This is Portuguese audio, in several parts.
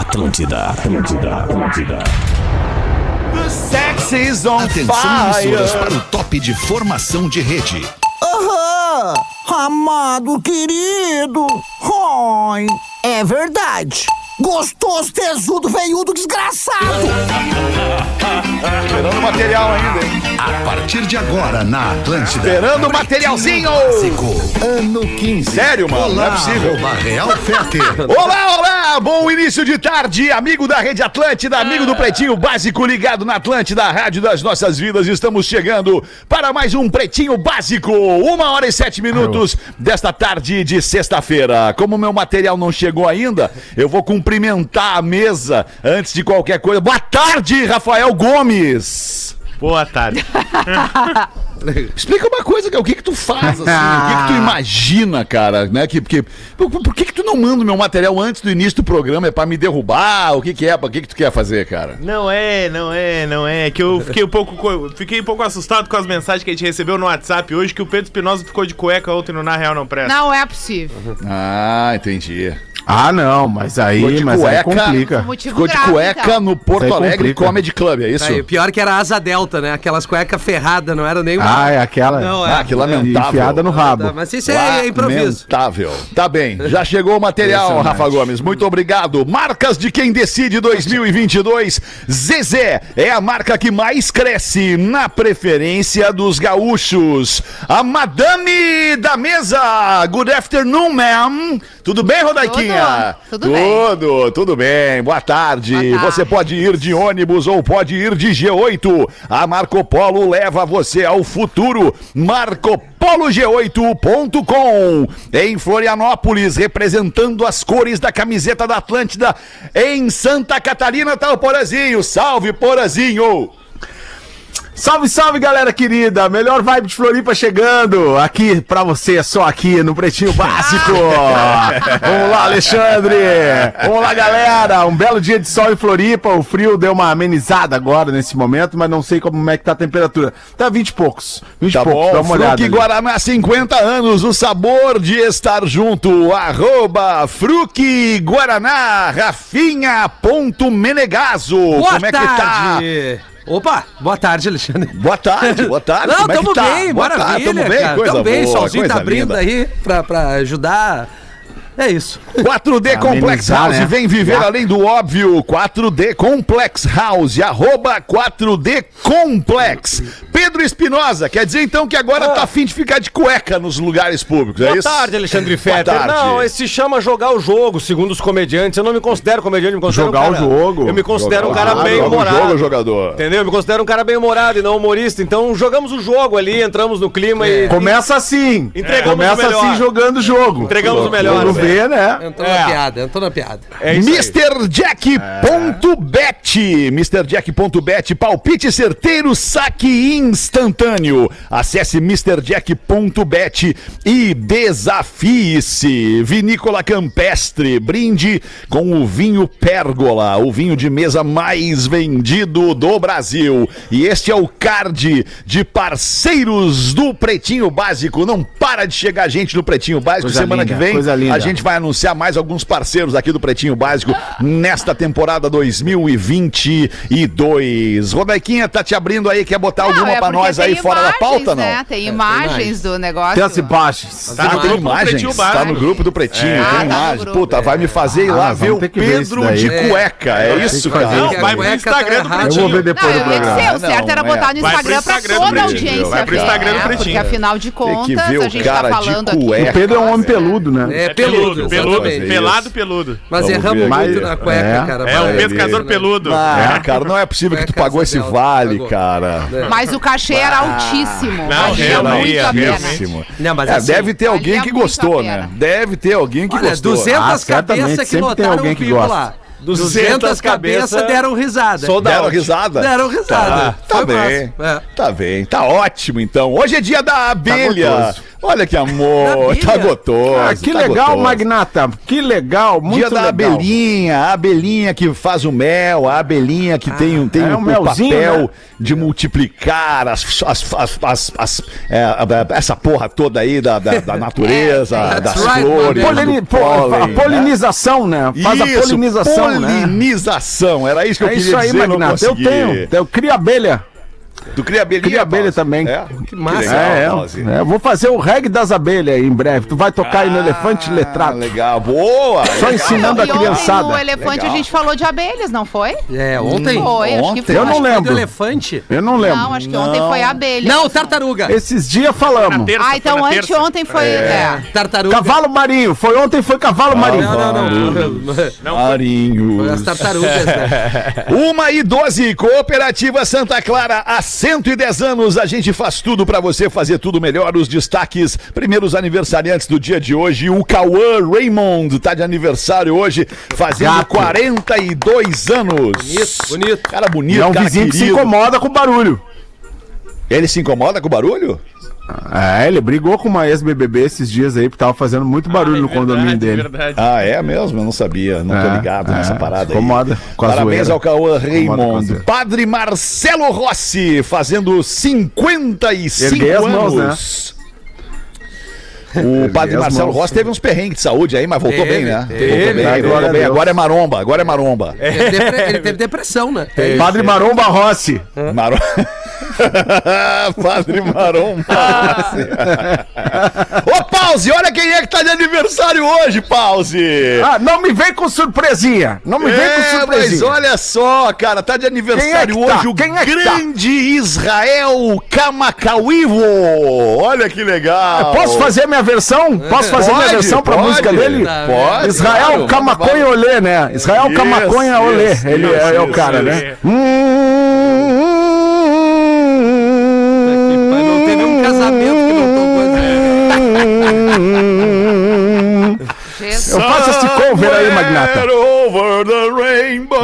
Atlântida, Atlântida, Atlântida. Sex is on Atenção, emissoras fire. para o top de formação de rede. Aham! Amado querido! Ai, é verdade! Gostoso, tesudo, veiudo, desgraçado! Esperando material ainda, hein? A partir de agora na Atlântida. Esperando o materialzinho. Ano 15. Sério, mano? Não é Olá, possível. arroba Real Feter. Olá, olá! Bom início de tarde, amigo da Rede Atlântida, amigo do Pretinho Básico ligado na Atlântida, a rádio das nossas vidas. Estamos chegando para mais um Pretinho Básico. Uma hora e sete minutos desta tarde de sexta-feira. Como meu material não chegou ainda, eu vou cumprimentar a mesa antes de qualquer coisa. Boa tarde, Rafael Gomes! Boa tarde. Explica uma coisa, cara. O que que tu faz, assim? O que que tu imagina, cara, né? Que, porque, por, por que que tu não manda o meu material antes do início do programa? É pra me derrubar? O que que é? O que que tu quer fazer, cara? Não é, não é, não é. Que eu fiquei um pouco, co- fiquei um pouco assustado com as mensagens que a gente recebeu no WhatsApp hoje que o Pedro Espinosa ficou de cueca ontem no Na Real Não Presta. Não é possível. Ah, entendi. Ah, não, mas Ficou aí, de mas aí cueca. complica. Motivo Ficou de cueca então. no Porto aí Alegre complica. Comedy Club, é isso? Aí, o pior que era a asa delta, né? Aquelas cuecas ferradas, não era nem uma. Ah, é aquela Não, é. Ah, que lamentável. enfiada no rabo. Mas isso é improviso. Lamentável. Tá bem. Já chegou o material, Rafa Gomes. Muito obrigado. Marcas de quem decide 2022. Zezé é a marca que mais cresce na preferência dos gaúchos. A madame da mesa. Good afternoon, ma'am. Tudo bem, Rodaiquinha? Tudo. Tudo bem. Tudo, bem. Boa tarde. Boa tarde. Você pode ir de ônibus ou pode ir de G8. A Marco Polo leva você ao futuro. MarcoPoloG8.com. Em Florianópolis, representando as cores da camiseta da Atlântida. Em Santa Catarina tá o Porazinho. Salve, Porazinho! Salve, salve, galera querida! Melhor vibe de Floripa chegando aqui pra você, só aqui no Pretinho Básico! Vamos lá, Alexandre! Vamos lá, galera! Um belo dia de sol em Floripa. O frio deu uma amenizada agora nesse momento, mas não sei como é que tá a temperatura. Tá 20 e poucos. 20 Tá e poucos, dá bom, uma olhada. Fruque ali. Guaraná, 50 anos, o sabor de estar junto. Arroba Fruque Guaraná, Rafinha.menegaso. Como é que tá? Tarde! Opa, boa tarde, Alexandre. Boa tarde, boa tarde. Não, Como é que tamo tá? bem, Boa tarde, maravilha, tamo bem, cara. coisa tamo bem, boa, solzinho tá coisa abrindo linda. aí pra, pra ajudar. É isso. 4D Complex Amenizar, House, né? vem viver além do óbvio. 4D Complex House, arroba 4D Complex. Pedro Espinosa, quer dizer então que agora tá afim de ficar de cueca nos lugares públicos, é Boa isso? tarde, Alexandre Boa Fetter. tarde. Não, esse se chama jogar o jogo, segundo os comediantes. Eu não me considero comediante, eu me considero Jogar um cara, o jogo. Eu me considero um Jogar cara o bem humorado. jogo, jogador. Entendeu? Eu me considero um cara bem humorado e não humorista. Então jogamos o jogo ali, entramos no clima e Começa assim. Entregamos o Começa melhor. assim jogando o jogo. Entregamos o melhor. Ver, né? Entrou É. na piada, entrou na piada. é isso aí. MrJack.bet. MrJack.bet, palpite certeiro, saque instantâneo. Acesse MrJack.bet e desafie-se. Vinícola Campestre, brinde com o vinho Pérgola, o vinho de mesa mais vendido do Brasil. E este é o card de parceiros do Pretinho Básico. Não para de chegar gente no Pretinho Básico. Coisa Semana linda, que vem coisa linda. a gente vai anunciar mais alguns parceiros aqui do Pretinho Básico nesta temporada 2022. Rodaiquinha tá te abrindo aí, quer botar alguma é pra nós aí tem fora da imagens, pauta, né? não? Tem imagens do negócio. Tem as imagens. Tá, no tem grupo do imagens, Pretinho tá no grupo do Pretinho, Ah, tem tá imagens. Puta, vai me fazer ir Ah, lá ver o ver Pedro daí. de É. cueca, é Tem isso, cara? Não, vai pro Instagram do tá Eu vou Pretinho. ver depois Não, do ia programa. dizer, o Não, certo era não, botar é. no Instagram pra toda a Pretinho, audiência. vai pro ver, Instagram do né? Pretinho. Porque afinal de Tem que contas, ver a o gente cara tá de falando cueca. O Pedro é um homem peludo, né? É, É peludo, peludo, pelado peludo. Mas Vamos erramos muito Mas- na cueca, é. cara. É um Vai. pescador peludo. Ah, cara, não é possível que tu pagou esse vale, pagou. cara. É. Mas o cachê era altíssimo. Não, realmente. Altíssimo. Não, mas É, assim, deve ter alguém valia que gostou, né? Deve ter alguém que gostou. 200 Ah, cabeças que sempre tem lotaram alguém o que pico lá. 200 200 cabeças cabeça deram risada. Sold Deram out. risada? Deram risada. Tá, tá bem. É. Tá bem. Tá ótimo, então. Hoje é dia da abelha. gostoso. Olha que amor, tá gostoso. Ah, que tá legal, gostoso. Magnata. Que legal, muito Dia da legal. abelhinha, a abelhinha que faz o mel, a abelhinha que tem, um- tem é o, um o melzinho, papel né? de multiplicar as, as, as, as- as- é, essa porra toda aí da, da, da natureza, das right, flores. Polini- pólen, a polinização, né? Faz a Isso, polinização, né? era isso que eu É queria isso aí, dizer, não Magnata. Eu tenho. Eu crio abelha. Tu cria abelhinha? Cria abelha também. É? Que massa. legal, é, é, eu vou fazer o reggae das abelhas aí em breve. Tu vai tocar aí no elefante Ah, letrado. legal, boa. Só legal. ensinando a E ontem criançada. no elefante Legal. a gente falou de abelhas, não foi? É, ontem. Foi, acho que Ontem? foi. Eu não Foi do lembro. elefante? Eu não lembro. Não, acho que ontem foi abelha. Não, tartaruga. Esses dias falamos. terça, Ah, então foi anteontem foi. É. Tartaruga. Cavalo marinho. Foi ontem, foi cavalo marinho. Não, não, não. Foi Marinhos. as tartarugas, né? Uma e 12, Cooperativa Santa Clara, há 110 anos a gente faz tudo pra você fazer tudo melhor. Os destaques, primeiros aniversariantes do dia de hoje, o Cauã Raymond tá de aniversário hoje, fazendo Gato. 42 anos. Bonito, bonito. Cara bonito, E é um cara vizinho que se querido. incomoda com o barulho. Ele se incomoda com o barulho? É, ele brigou com uma ex-BBB esses dias aí, porque tava fazendo muito barulho no condomínio dele. É Verdade. Ah, é mesmo? Eu não sabia, não tô É, ligado é, nessa parada aí. com a Parabéns zoeira. ao Cauã Raymond. Padre Marcelo Rossi, fazendo 55 Erguei as mãos, né? anos. O padre Marcelo. Rossi teve uns perrengues de saúde aí, mas voltou Teve, bem, né? teve. voltou bem, voltou. Deus. Agora é maromba, agora é maromba. Ele teve, depre- ele teve depressão, né? Padre Maromba Rossi. Maro... Padre Maromba. Ô, Pause, olha quem é que tá de aniversário hoje, Pause. Ah, não me vem com surpresinha. Não me vem com É, mas surpresinha. olha só, cara, tá de aniversário Quem é que tá? hoje o Quem é que tá? grande Israel Kamakawiwo. Olha que legal. Posso fazer minha versão? Posso fazer minha Pode, versão pra pode. música dele? Pode. Israel claro. Camaconha Olê, né? Israel Isso, Camaconha Olê. isso, Ele isso, é, o isso, cara, isso. né? Mas Eu faço esse cover aí, Magnata. Over the rainbow.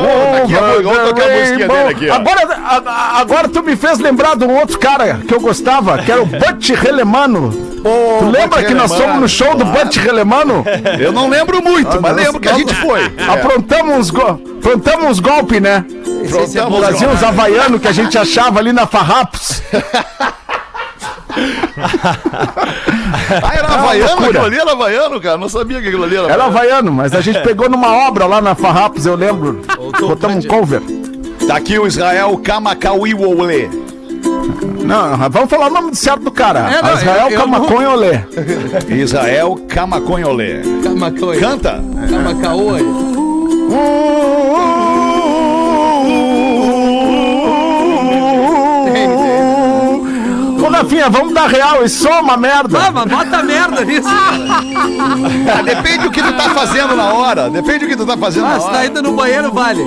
aqui, vamos tocar a musiquinha dele aqui, ó. Agora, a- agora tu me fez lembrar de um outro cara que eu gostava, que era o Butch Relemano. tu lembra Butch que nós Relemano, fomos no show do Butch Relemano? Eu não lembro muito, mas nós- lembro que a nós- gente foi. Aprontamos uns, go aprontamos uns golpes, né? Aprontamos os uns havaianos que a gente achava ali na Farrapos. Ah, era havaiano? Aquilo ali era havaiano, cara? Não sabia que aquilo ali era Era havaiano, mas a gente pegou numa obra lá na Farrapos, eu lembro. Botamos um cover. Tá aqui o Israel Kamakawiwole. Não, vamos falar o nome certo do cara. É, não, Israel Camaconha Olê. Israel Kamakonhole. Camacaoi. Canta. Camacaoi. Ô, Rafinha, vamos dar real, isso é uma merda. Ah, mas bota merda nisso. Ah, depende do que tu tá fazendo na hora. Depende do que tu tá fazendo Ah, na se tá hora. indo no banheiro, vale.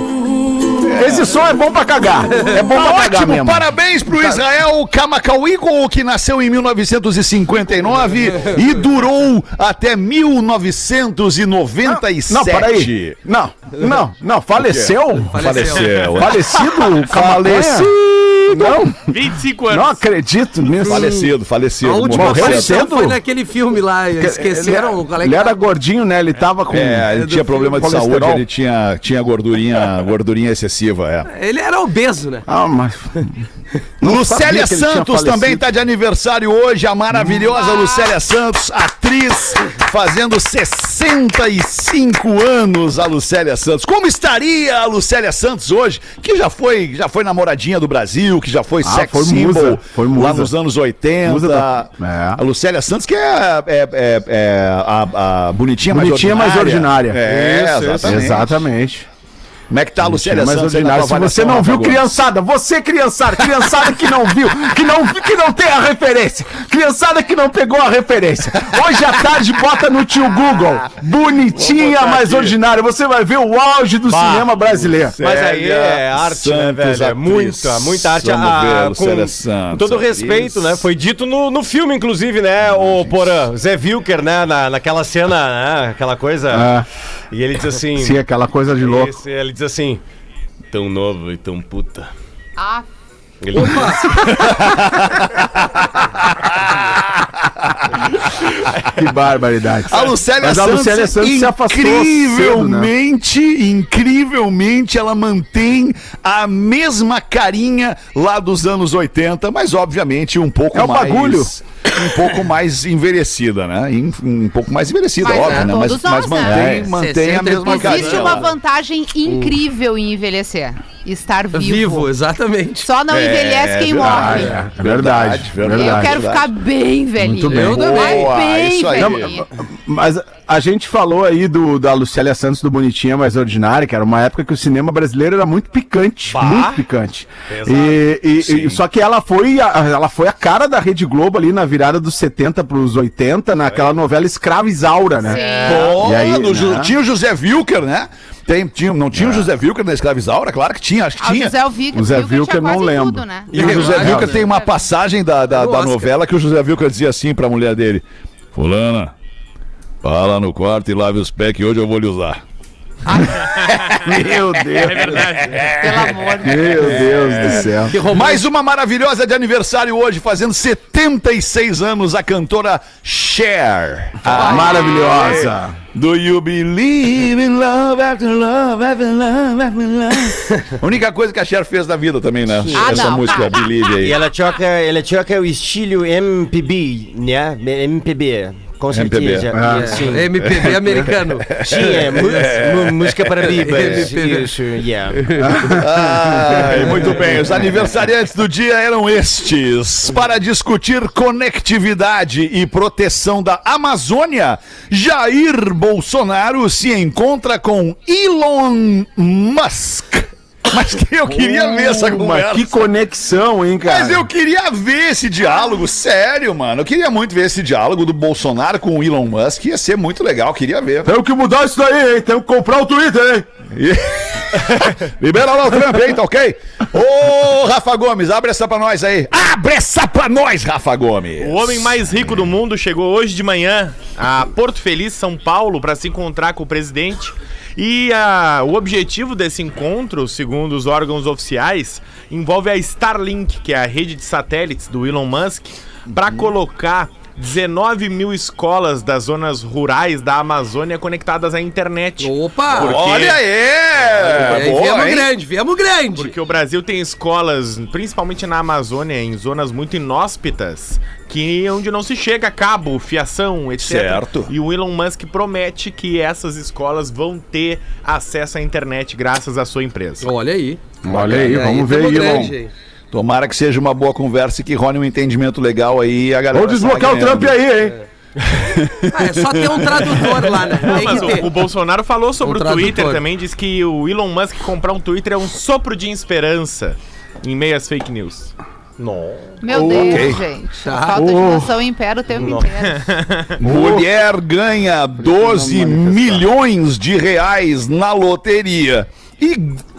Esse som é bom pra cagar. É bom pra cagar Ótimo, mesmo. parabéns pro Israel Kamakawigo, que nasceu em 1959 e durou até 1997. Não, peraí. Não, não, não, faleceu? Faleceu. Falecido? Falecido? Não, 25 anos. não acredito nisso. Falecido, falecido. A última morreu cedo? foi naquele filme lá. Esqueceram é Ele que era gordinho, né? Ele tava com. É, ele tinha problema de saúde, ele tinha, tinha gordurinha, gordurinha excessiva, é. Ele era obeso, né? Ah, mas. Não Lucélia Santos também tá de aniversário hoje, a maravilhosa Lucélia Santos, atriz, fazendo 65 anos a Lucélia Santos. Como estaria a Lucélia Santos hoje, que já foi, já foi namoradinha do Brasil, que já foi Ah, sex foi symbol musa, foi musa. lá nos anos 80. Musa da- é. A Lucélia Santos que é, é- é- é a, a bonitinha, Bonitinha, mais mais ordinária. ordinária. É, Isso, isso. exatamente. Exatamente. Como é que tá a Lucélia Santos ordinário. Se você não viu, criançada, você, criançada, criançada que não viu, que não, que não tem a referência, criançada que não pegou a referência. Hoje à tarde, bota no tio Google. Bonitinha, mais ordinária. Você vai ver o auge do cinema brasileiro. Mas aí é arte, né, Santos, velho? É muita, muita arte. Ah, ver, com, com todo respeito, né? Foi dito no, no filme, inclusive, né? O Porã, Zé Wilker, né? Na, naquela cena, né? Aquela coisa. Ah, E ele diz assim. sim, aquela coisa de louco. esse- ele diz assim. Tão novo e tão puta. Ah, Ele- Que barbaridade. A Lucélia Mas a Santos, Lucélia Santos se afastou cedo, né? incrivelmente, incrivelmente, ela mantém a mesma carinha lá dos anos 80, mas obviamente um pouco É o mais... bagulho. Um pouco mais envelhecida, né? In- Um pouco mais envelhecida, Mas, óbvio, é, né? Mas, todos mas nós, né? mantém, É, mantém a 60 mesma carinha. Existe uma vantagem incrível em envelhecer. Estar vivo. Vivo, exatamente. Só não envelhece quem verdade, morre. É verdade, verdade. Eu quero verdade. ficar bem velhinho. Muito bem. Eu também. Boa, bem isso aí. velhinho. Mas a gente falou aí do, da Lucélia Santos do Bonitinha Mais Ordinária, que era uma época que o cinema brasileiro era muito picante, muito picante. E, e- e- só que ela foi, a, ela foi a cara da Rede Globo ali na virada dos 70 pros 80, naquela novela Escrava Isaura, né? Pô, E aí, no né? Tinha o José Wilker, né? Tem, tinha, não tinha o José Wilker na Escravizaura? Claro que tinha, acho que Ah, o tinha. José Wilker, O Wilker tinha não lembro. Tudo, né? E o José É, né? tem uma passagem da, da, da novela que o José Wilker dizia assim pra mulher dele: Fulana, vá lá no quarto e lave os pés que hoje eu vou lhe usar. Meu Deus, É verdade. Pelo amor de meu Deus do céu. Mais uma maravilhosa de aniversário hoje, fazendo 76 anos, a cantora Cher. Ah, Maravilhosa. Do you believe in love after love after love after love? A única coisa que a Cher fez da vida também, né? Ah, Essa não. música Believe E aí. ela toca, ela toca o estilo MPB, né? MPB, com MPB. certeza. Ah. E, sim. MPB americano. Sim, é, música para bibas. MPB. Isso, yeah. Ai, muito bem, os aniversariantes do dia eram estes. Para discutir conectividade e proteção da Amazônia, Jair Bolsonaro se encontra com Elon Musk. Mas que eu queria ver essa Mas conversa. que conexão, hein, cara? Mas eu queria ver esse diálogo, sério, mano. Eu queria muito ver esse diálogo do Bolsonaro com o Elon Musk. Ia ser muito legal, queria ver. Temos que mudar isso daí, hein? Temos que comprar o Twitter, hein? Libera lá o Trump aí, tá ok? Ô, Rafa Gomes, abre essa pra nós aí. Abre essa pra nós, Rafa Gomes. O homem mais rico do mundo chegou hoje de manhã a Porto Feliz, São Paulo, para se encontrar com o presidente. E ah, o objetivo desse encontro, segundo os órgãos oficiais, envolve a Starlink, que é a rede de satélites do Elon Musk, para colocar 19 mil escolas das zonas rurais da Amazônia conectadas à internet. Opa! Porque- Olha aí! É, Boa, viemos hein? grande, viemos grande. Porque o Brasil tem escolas, principalmente na Amazônia, em zonas muito inóspitas, que onde não se chega a cabo, fiação, etc. Certo. E o Elon Musk promete que essas escolas vão ter acesso à internet graças à sua empresa. Olha aí. Olha aí, vamos ver, tamo Elon. grande aí. Tomara que seja uma boa conversa e que role um entendimento legal aí. A galera Vamos desbloquear o Trump aí, hein? Ah, é só ter um tradutor lá, né? O, o Bolsonaro falou sobre Um o Twitter também, diz que o Elon Musk comprar um Twitter é um sopro de esperança em meio às fake news. Meu Deus, gente. A falta de Oh. noção impera o tempo inteiro. Mulher ganha 12 milhões de reais na loteria e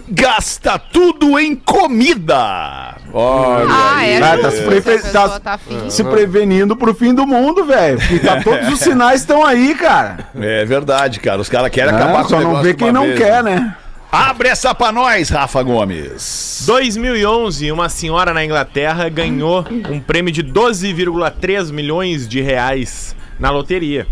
gasta tudo em comida. Olha Ah, aí. é. Ah, tá se pessoa tá- tá. Se prevenindo pro fim do mundo, velho. Porque tá, todos os sinais estão aí, cara. É verdade, cara. Os caras querem Ah, acabar com o só não vê quem uma não vez, quer, né? né? Abre essa pra nós, Rafa Gomes. 2011, uma senhora na Inglaterra ganhou um prêmio de 12,3 milhões de reais na loteria.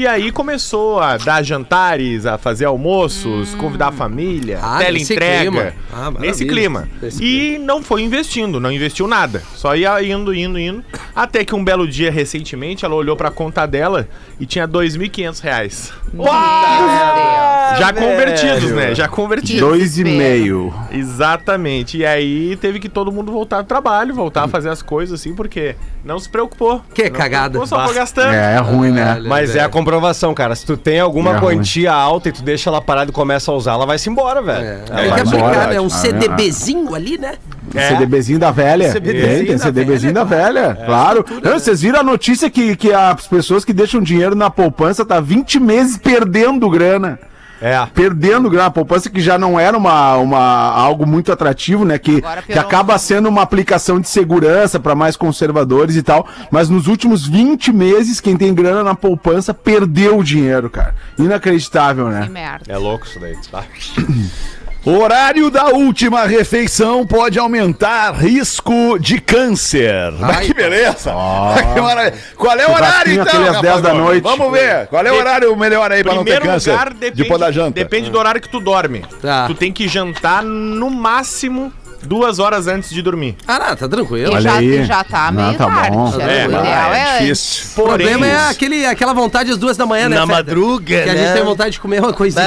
E aí começou a dar jantares, a fazer almoços, convidar a família, Ah, teleentrega. clima. Ah, nesse clima. Nesse e não foi investindo, não investiu nada. Só ia indo, indo, indo. Até que um belo dia, recentemente, ela olhou pra conta dela e tinha 2.500 reais. Meu Deus. Já convertidos, né? Já convertidos. Dois e meio. Exatamente. E aí teve que todo mundo voltar ao trabalho, voltar a fazer as coisas assim, porque não se preocupou. Que Não cagada. preocupou, Só foi gastando. É, é ruim, né? Mas é a comprovação, cara. Se tu tem alguma É ruim. quantia alta e tu deixa ela parada e começa a usar, ela vai-se embora, velho. É, Ela vai que embora. né? Um ótimo. CDBzinho ali, né? É. CDBzinho da velha. CDBzinho tem, tem da CDBzinho da velha, velha, claro. Não, Vocês viram a notícia que, que as pessoas que deixam dinheiro na poupança tá 20 meses perdendo grana. É. Perdendo grana, a poupança que já não era uma, uma, algo muito atrativo, né? Que, que acaba sendo uma aplicação de segurança para mais conservadores e tal. Mas nos últimos 20 meses, quem tem grana na poupança perdeu o dinheiro, cara. Inacreditável, Que né? merda. É louco isso daí. Tá? Horário da última refeição pode aumentar risco de câncer. Ah, que beleza! Que maravilha. Qual é o horário, então? às 10 da noite. Vamos ver. Qual é o horário melhor aí pra não ter Primeiro câncer? lugar, depende, Depois da janta. depende do horário que tu dorme. Tá. Tu tem que jantar no máximo duas horas antes de dormir. Ah, não, tá tranquilo. Olha já, aí. já tá Ah, meio tá tarde. bom. É, o ideal é, antes. difícil. O problema é aquele, aquela vontade às duas da manhã, né? Na Feta? madruga, Que a né? gente tem vontade de comer uma coisinha.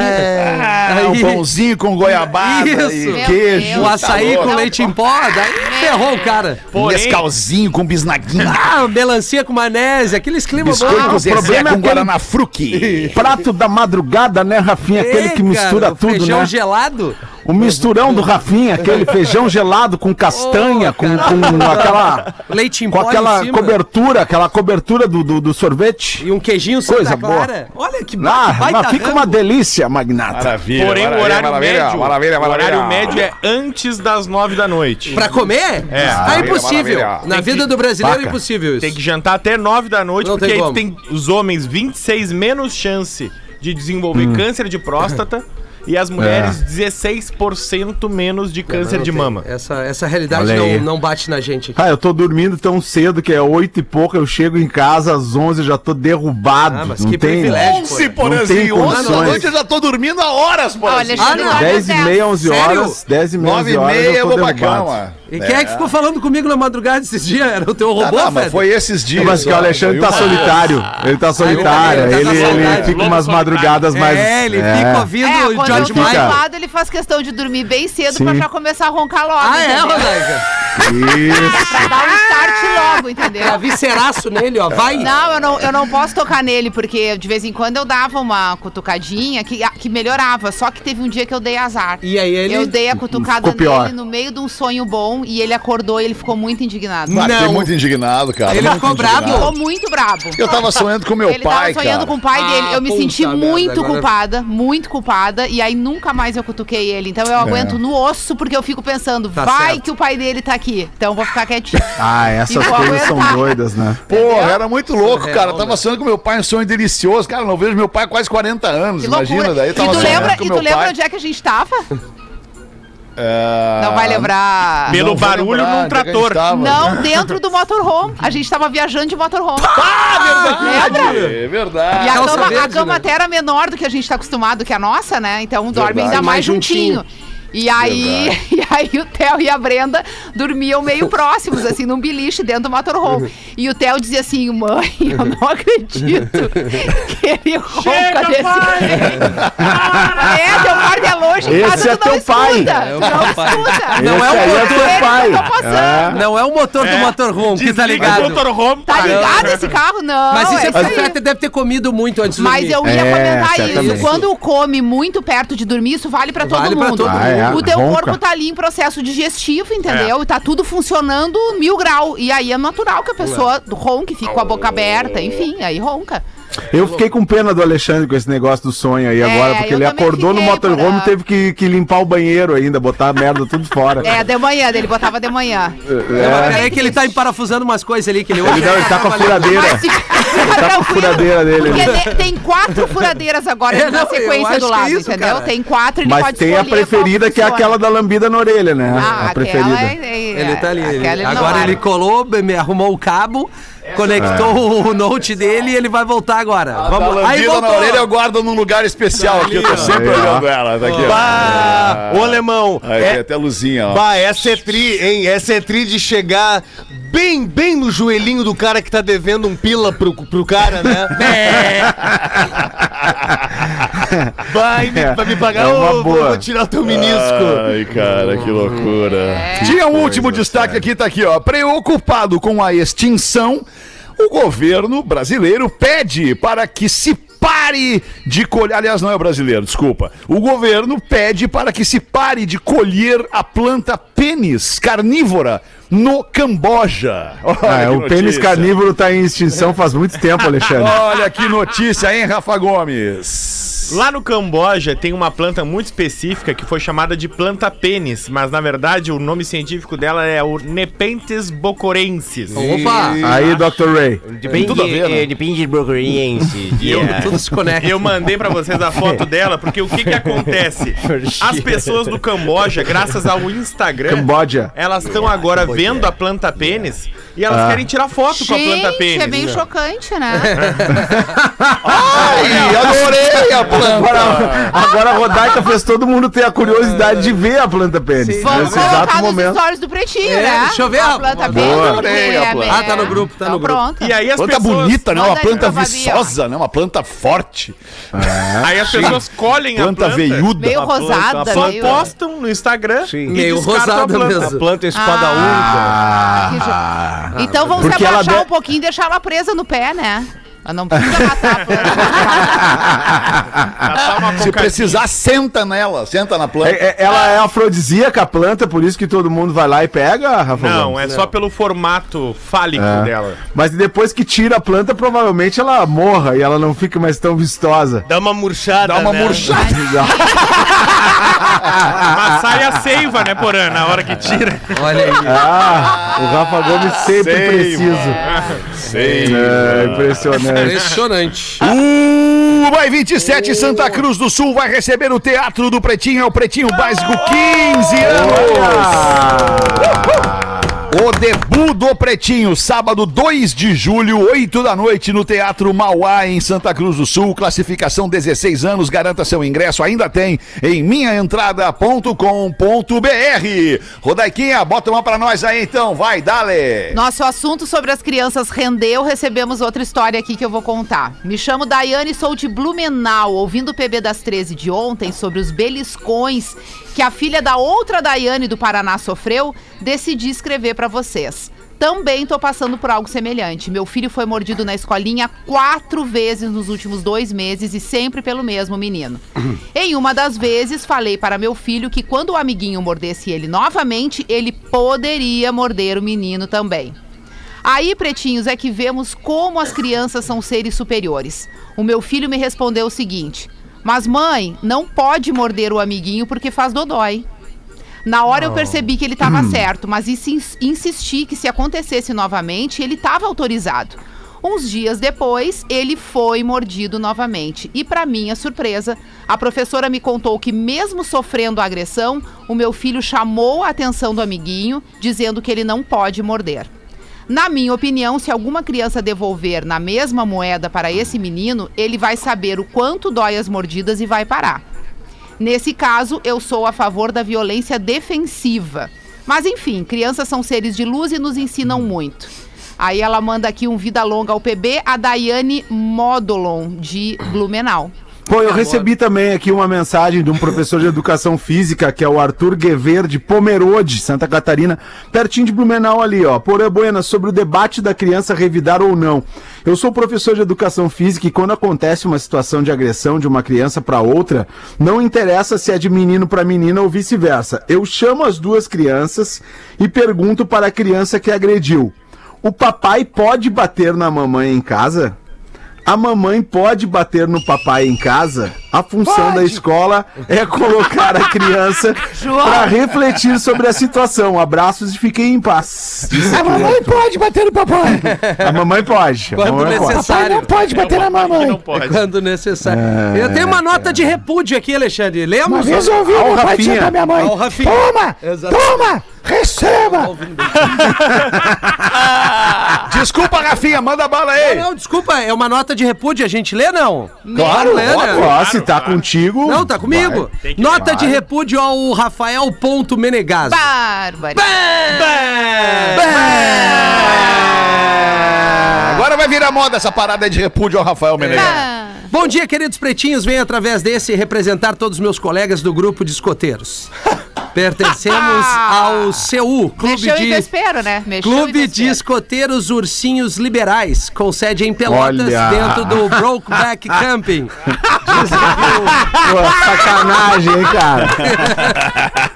Ah, um pãozinho com goiabada Isso. e queijo. Deus. O açaí Tá com leite em pó, daí ferrou o cara. Porém- Mescalzinho com bisnaguinha. Ah, melancia com maionese, aqueles climas Biscoito bons. Zezé problema é com Guaraná Fruc. Prato da madrugada, né, Rafinha? Aquele que É, mistura o tudo, feijão né? gelado. O misturão do Rafinha, aquele feijão gelado com castanha, Ô, com, com aquela. Leite em Com pó aquela em cima. cobertura, aquela cobertura do, do, do sorvete. E um queijinho Santa Coisa boa. Clara. Olha que, Ah, baita mas fica rango. uma delícia, Magnata. Maravilha. Porém, o maravilha, horário maravilha, médio. Maravilha, O maravilha. horário médio é antes das nove da noite. Pra comer? É. Ah, Maravilha, impossível. maravilha. Na vida do brasileiro é impossível isso. Tem que jantar até nove da noite, Não porque tem aí tem os homens 26 menos chance de desenvolver Hum. câncer de próstata e as mulheres 16% menos de câncer Não de mama. Essa, essa realidade Olha não, não bate na gente aqui. Ah, eu tô dormindo tão cedo que é oito e pouco, eu chego em casa às onze e já tô derrubado. Ah, mas não que tem... privilégio. 11, Não tem Porazinho. 11 da noite eu já tô dormindo há horas, Porazinho. Alexandre, Ah, não. olha 10 e meia, 11 Sério? horas, 10 e meia, 9 11 e meia eu vou pra cama. E quem é que ficou falando comigo na madrugada esses dias? Era o teu Ah, robô, não, mas foi esses dias. Mas que o Alexandre tá solitário. Ele tá solitário. ele tá Ele, fica umas madrugadas mais. É, ele É. fica ouvindo É, o quando George eu tô Michael. ocupado, ele faz questão de dormir bem cedo Sim. pra já começar a roncar logo. Ah, é, entendeu? Rodaica? Isso. Pra dar um start logo, entendeu? É visceraço nele, ó. Vai. Não, eu não, eu não posso tocar nele, porque de vez em quando eu dava uma cutucadinha que, que melhorava. Só que teve um dia que eu dei azar. E aí ele... Eu dei a cutucada nele no meio de um sonho bom e ele acordou e ele ficou muito indignado. Ah, fiquei Não. muito indignado, cara. Ele muito ficou brabo? Ficou muito brabo. Eu tava sonhando com meu ele pai, tava sonhando cara. com o pai Ah, dele. Eu me puta senti merda, muito agora- culpada, muito culpada. E aí nunca mais eu cutuquei ele. Então eu aguento no osso, porque eu fico pensando, Tá vai certo. que o pai dele tá aqui. Então eu vou ficar quietinho. Ah, essas coisas são aguentar. doidas, né? Porra, era muito louco, Real, cara. Eu tava sonhando com meu pai, um sonho delicioso. Cara, não vejo meu pai há quase 40 anos. Que imagina, daí eu e tava tu sonhando lembra, com e meu tu lembra pai. onde é que a gente tava? É, Não vai lembrar. Pelo não barulho lembrar num é a trator. Não, dentro do motorhome. A gente tava viajando de motorhome. Ah, Lembra? verdade. É verdade. E a Calça cama, a verde, cama né? até era menor do que a gente tá acostumado, que a nossa, né? Então dorme Verdade. ainda mais, Mais juntinho. juntinho. E aí, e aí o Theo e a Brenda dormiam meio próximos, assim, num beliche dentro do motorhome. E o Theo dizia assim, mãe, eu não acredito que ele ronca desse jeito. É, teu quarto é longe, em Esse casa é tu não teu pai. escuta. É o tu não papai. escuta. Não é o aí é motor. teu pai. Eu tô passando. Não é o motor do É. motorhome que tá ligado. motorhome. Tá ligado esse carro? Não. Mas isso é porque o. Feta deve ter comido muito antes de Mas dormir. eu ia É, comentar certamente. isso. Quando come muito perto de dormir, isso vale pra todo Vale pra mundo. todo mundo. Ah, é? O teu Ronca. corpo tá ali em processo digestivo, entendeu? E tá tudo funcionando mil grau. E aí é natural que a pessoa ronque, fique com a boca aberta, enfim, aí ronca. Eu fiquei com pena do Alexandre com esse negócio do sonho aí É, agora, porque ele acordou no motorhome e teve que, que limpar o banheiro ainda, botar a merda tudo fora. É, de manhã, ele botava de manhã. É. Peraí que ele tá emparafusando umas coisas ali que ele Ele, não, ele tá com a furadeira. Ele tá com a furadeira dele. Porque tem quatro furadeiras agora É, na sequência do que lado, é isso, entendeu? cara. Tem quatro, ele Mas pode tem a preferida que é aquela da lambida na orelha, né? Ah, a preferida. é, é, Ele tá ali. ele- não agora ele colou, me arrumou o cabo, conectou o note dele e ele vai voltar agora. A Vamos lambida Aí voltou. na orelha eu guardo num lugar especial aqui. Eu tô sempre Aí, ó. olhando ela. Tá aqui, ó. Bah, ô alemão, Aí tem é, até luzinha, ó. bah, essa é tri, hein? Essa é tri de chegar bem, bem no joelhinho do cara que tá devendo um pila pro, pro cara, né? Vai me, vai me pagar, É uma ô, vou, boa. vou tirar o teu menisco. Ai, cara, que loucura. É. Tinha um último destaque aqui, tá aqui, ó. Preocupado com a extinção, o governo brasileiro pede para que se pare de colher. Aliás, não é o brasileiro, desculpa. O governo pede para que se pare de colher a planta pênis carnívora no Camboja. Olha Ah, que o pênis notícia. carnívoro tá em extinção faz muito tempo, Alexandre. Olha que notícia, hein, Rafa Gomes? Lá no Camboja tem uma planta muito específica que foi chamada de planta pênis, mas na verdade o nome científico dela é o Nepenthes bocorensis. Opa! Aí, Dr. Ray. Tudo a ver, né? Depende de brocorense. E eu, Tudo se conecta. eu mandei pra vocês a foto dela, porque o que que acontece? As pessoas do Camboja, graças ao Instagram, Camboja. elas estão agora vendo a planta pênis e elas querem tirar foto com a planta Gente, pênis. é meio chocante, né? Ai, adorei a planta. Agora, agora a Rodaica fez todo mundo ter a curiosidade de ver a planta pênis. Vamos Nesse exato colocar nos momento. stories do Pretinho, É, né? deixa eu ver A a- planta Boa. bem. Adorei a planta. Ah, tá no grupo, tá no grupo. Pronto. E aí as Planta pessoas, bonita, né? Uma planta viçosa, né? Uma planta forte. aí as pessoas colhem a Planta planta, veiuda. Meio rosada, só postam no Instagram e Meio descartam a rosada planta. mesmo. Planta espada Ah, Então vamos se abaixar um pouquinho e deixar ela presa no pé, né? Ela não precisa matar a planta. Se precisar, senta nela. Senta na planta. É- é- ela é afrodisíaca, a planta, por isso que todo mundo vai lá e pega, Rafa? Não, Gomes? é só pelo formato fálico É. dela. Mas depois que tira a planta, provavelmente ela morra e ela não fica mais tão vistosa. Dá uma murchada, Dá uma né? murchada. Mas sai a seiva, né, Porã, na hora que tira. Olha aí. Ah, o Rafa Gomes sempre Sei, preciso. Sei. É impressionante. Impressionante. O Vai 27 Santa Cruz do Sul vai receber o Teatro do Pretinho, é o Pretinho Básico 15 anos. O debut do Pretinho, sábado 2 de julho, 8 da noite, no Teatro Mauá, em Santa Cruz do Sul. Classificação 16 anos, garanta seu ingresso, ainda tem em minhaentrada.com.br. Rodaiquinha, bota uma pra nós aí então, vai, dale. Nosso assunto sobre as crianças rendeu, recebemos outra história aqui que eu vou contar. Me chamo Daiane sou de Blumenau, ouvindo o PB das 13 de ontem sobre os beliscões que a filha da outra Daiane do Paraná sofreu, decidi escrever pra vocês. Também tô passando por algo semelhante. Meu filho foi mordido na escolinha quatro vezes nos últimos dois meses e sempre pelo mesmo menino. em uma das vezes, falei para meu filho que quando o amiguinho mordesse ele novamente, ele poderia morder o menino também. Aí, pretinhos, é que vemos como as crianças são seres superiores. O meu filho me respondeu o seguinte: Mas, mãe, não pode morder o amiguinho porque faz dodói. Na hora eu percebi que ele estava certo, mas insi- insisti que se acontecesse novamente, ele estava autorizado. Uns dias depois, ele foi mordido novamente. E, para minha surpresa, a professora me contou que, mesmo sofrendo a agressão, o meu filho chamou a atenção do amiguinho, dizendo que ele não pode morder. Na minha opinião, se alguma criança devolver na mesma moeda para esse menino, ele vai saber o quanto dói as mordidas e vai parar. Nesse caso, eu sou a favor da violência defensiva. Mas enfim, crianças são seres de luz e nos ensinam muito. Aí ela manda aqui um vida longa ao PB, a Daiane Modolon, de Blumenau. Pô, eu recebi também aqui uma mensagem de um professor de educação física, que é o Arthur Guever, de Pomerode, Santa Catarina, pertinho de Blumenau ali, ó. Porã Buena, sobre o debate da criança revidar ou não. Eu sou professor de educação física e quando acontece uma situação de agressão de uma criança para outra, não interessa se é de menino para menina ou vice-versa. Eu chamo as duas crianças e pergunto para a criança que agrediu: o papai pode bater na mamãe em casa? A mamãe pode bater no papai em casa? A função da escola é colocar a criança para refletir sobre a situação. Abraços e fiquem em paz. A mamãe pode bater no papai. A mamãe pode. Quando mamãe pode. necessário. Não pode bater na mamãe. não pode. Quando necessário. Eu tenho uma nota de repúdio aqui, Alexandre. Uma Lemos? vez eu ouvi Ao meu pai minha mãe. Toma! Exato. Toma! Receba! Desculpa, Rafinha, manda bala aí. Não, desculpa, é uma nota de repúdio. A gente lê, não? Claro, lê, né? ó, se tá contigo. Não, tá comigo. Nota de repúdio ao Rafael Ponto Menegaso. Agora vai virar moda essa parada de repúdio ao Rafael Menegas. Ah, Bom dia, queridos pretinhos. Venho através desse representar todos os meus colegas do grupo de escoteiros. Pertencemos ao CU, Clube Mexeu de vespeiro, né? Mexeu Clube de. Escoteiros Ursinhos Liberais, com sede em Pelotas, Olha. dentro do Brokeback Camping. Pô, sacanagem, hein, cara?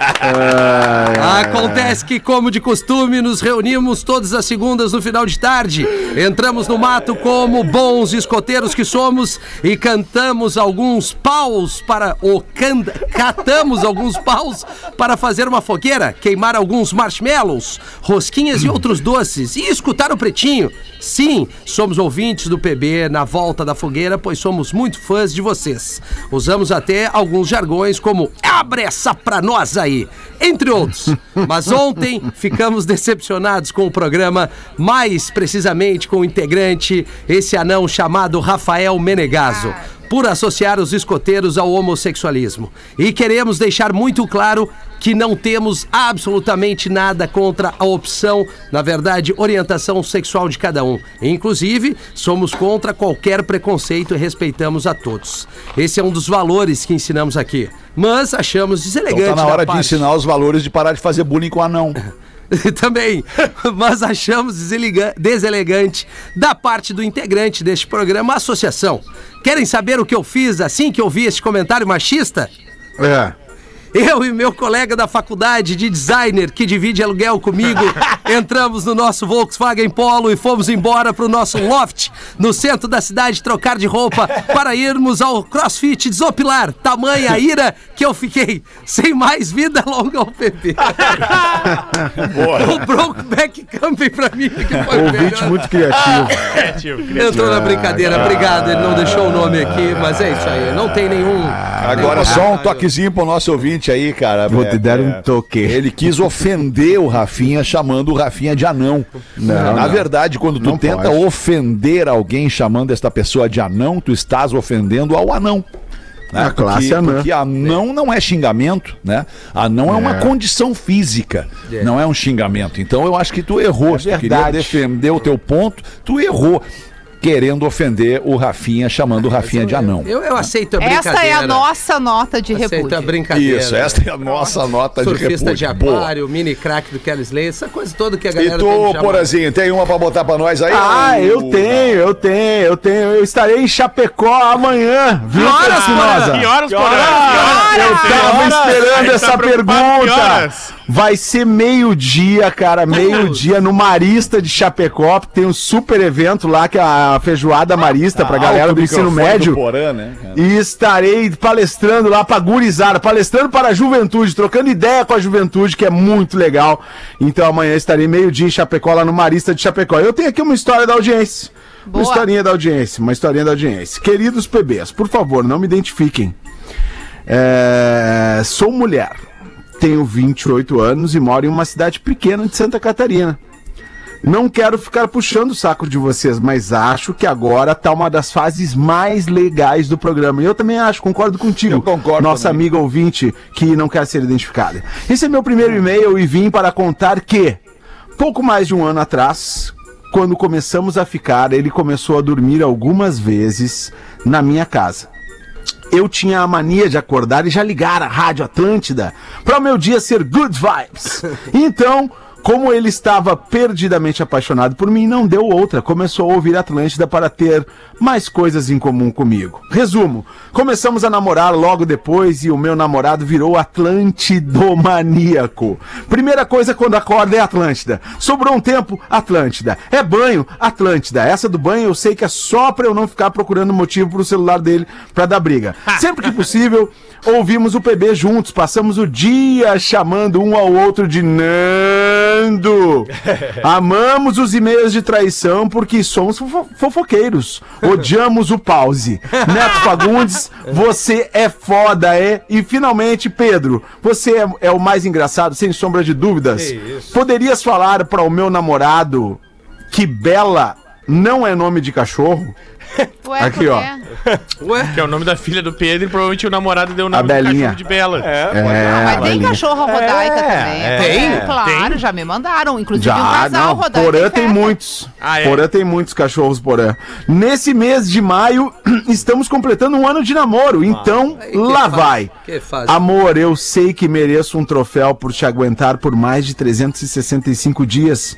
Acontece que, como de costume, nos reunimos todas as segundas no final de tarde. Entramos no mato como bons escoteiros que somos e cantamos alguns paus para. ou can- catamos alguns paus para fazer uma fogueira, queimar alguns marshmallows, rosquinhas e outros doces e escutar o pretinho. Sim, somos ouvintes do PB na volta da fogueira, pois somos muito fãs de vocês. Usamos até alguns jargões como abre essa pra nós aí, entre outros. Mas ontem ficamos decepcionados com o programa, mais precisamente com o integrante, esse anão chamado Rafael Menegaso por associar os escoteiros ao homossexualismo. E queremos deixar muito claro que não temos absolutamente nada contra a opção, na verdade, orientação sexual de cada um. Inclusive, somos contra qualquer preconceito e respeitamos a todos. Esse é um dos valores que ensinamos aqui. Mas achamos deselegante. Então tá na hora de parte- ensinar os valores de parar de fazer bullying com anão. Também, mas achamos deselegante da parte do integrante deste programa, a associação. Querem saber o que eu fiz assim que eu vi este comentário machista? É. Eu e meu colega da faculdade de designer, que divide aluguel comigo, entramos no nosso Volkswagen Polo e fomos embora pro nosso loft no centro da cidade trocar de roupa para irmos ao CrossFit desopilar. Tamanha a ira que eu fiquei sem mais vida longa ao PP. o Brokeback Camping pra mim que foi Ouvinte melhor. muito criativo. Criativo, criativo. Entrou na brincadeira, obrigado. Ele não deixou o nome aqui, mas é isso aí. Não tem nenhum. Agora nenhum só um toquezinho pro nosso ouvinte aí, cara. Vou É, te dar é, um toque. Ele quis ofender o Rafinha chamando o Rafinha de anão. Na não. verdade, quando tu Não tenta pode. ofender alguém chamando esta pessoa de anão, tu estás ofendendo ao anão. né? A classe porque, anã. Porque anão não é xingamento, né? Anão é, uma condição física, não é um xingamento. Então eu acho que tu errou. Se tu queria defender o teu ponto, tu errou. Querendo ofender o Rafinha, chamando o Rafinha de anão. Eu, eu aceito a brincadeira. Esta é a nossa nota de Aceito a repúdio. brincadeira. Isso, esta é a nossa nota de Surfista de repúdio. Boa. aquário, mini crack do Kelly Slater, essa coisa toda que a E galera tu, tem. Porazinho, tem uma pra botar pra nós aí? Ah, eu tenho, eu tenho, eu tenho. Eu estarei em Chapecó amanhã, viu, Espinosa? Que horas? Ah, Que eu horas? tava A esperando essa tá pergunta. Vai ser meio-dia, cara, meio-dia no Marista de Chapecó, porque tem um super evento lá que é feijoada Marista pra Ah, galera do ensino médio. do Porã, né? E estarei palestrando lá pra gurizada, palestrando para a juventude, trocando ideia com a juventude, que é muito legal. Então amanhã estarei meio-dia em Chapecó, lá no Marista de Chapecó. Eu tenho aqui uma história da audiência. Boa. Uma historinha da audiência, uma historinha da audiência. Queridos PBs, por favor, não me identifiquem. É, Sou mulher, tenho 28 anos e moro em uma cidade pequena de Santa Catarina. Não quero ficar puxando o saco de vocês, mas acho que agora tá uma das fases mais legais do programa. E eu também acho, concordo contigo. Eu concordo Nossa também. amiga ouvinte que não quer ser identificada. Esse é meu primeiro e-mail e vim para contar que, pouco mais de um ano atrás, quando começamos a ficar, ele começou a dormir algumas vezes na minha casa eu tinha a mania de acordar e já ligar a Rádio Atlântida para o meu dia ser good vibes. Então, como ele estava perdidamente apaixonado por mim, não deu outra. Começou a ouvir Atlântida para ter mais coisas em comum comigo. Resumo: começamos a namorar logo depois e o meu namorado virou Atlantidomaníaco. Primeira coisa quando acorda é Atlântida. Sobrou um tempo, Atlântida. É banho, Atlântida. Essa do banho eu sei que é só para eu não ficar procurando motivo pro celular dele para dar briga. Sempre que possível, ouvimos o PB juntos, passamos o dia chamando um ao outro de Nando. Amamos os e-mails de traição porque somos fofo- fofoqueiros. Odiamos o pause. Neto Fagundes, você é foda, é? E finalmente, Pedro, você é, é o mais engraçado, sem sombra de dúvidas. Poderias falar para o meu namorado que Bela não é nome de cachorro? Ué, Aqui, ó. quê? Ué? Que é o nome da filha do Pedro e provavelmente o namorado deu o nome A do Belinha. cachorro de Bela. É. É, Mas tem Belinha. cachorro rodaica também. é. Tem? Claro, Tem? já me mandaram. Inclusive um Já, casal não. rodaica. Porã em tem muitos. Ah, é? Porã tem muitos cachorros Porã. Nesse mês de maio, estamos completando um ano de namoro. Então, Ai, que lá vai. Amor, eu sei que mereço um troféu por te aguentar por mais de 365 dias.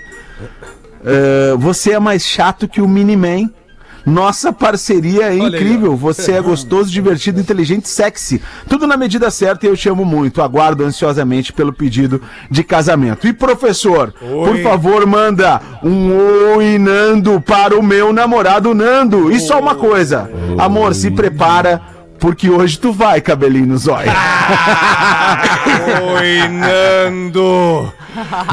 Eh, você é mais chato que o Miniman. Nossa parceria é Olha aí, incrível. Você é gostoso, divertido, inteligente, sexy. Tudo na medida certa e eu te amo muito. Aguardo ansiosamente pelo pedido de casamento. E professor, por favor, manda um oi, Nando, para o meu namorado Nando. E só uma coisa, amor, se prepara. Porque hoje tu vai, cabelinho no zóio. Oi, Nando.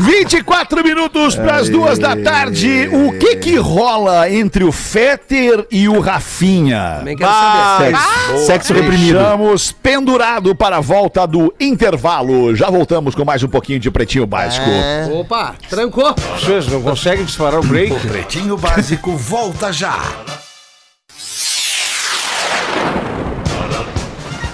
24 minutos para as duas da tarde. O que que rola entre o Fetter e o Rafinha? Também quero saber. Sexo, sexo reprimido. Deixamos pendurado para a volta do intervalo. Já voltamos com mais um pouquinho de Pretinho Básico. Opa, trancou. Vocês não conseguem disparar o break? O Pretinho Básico volta já.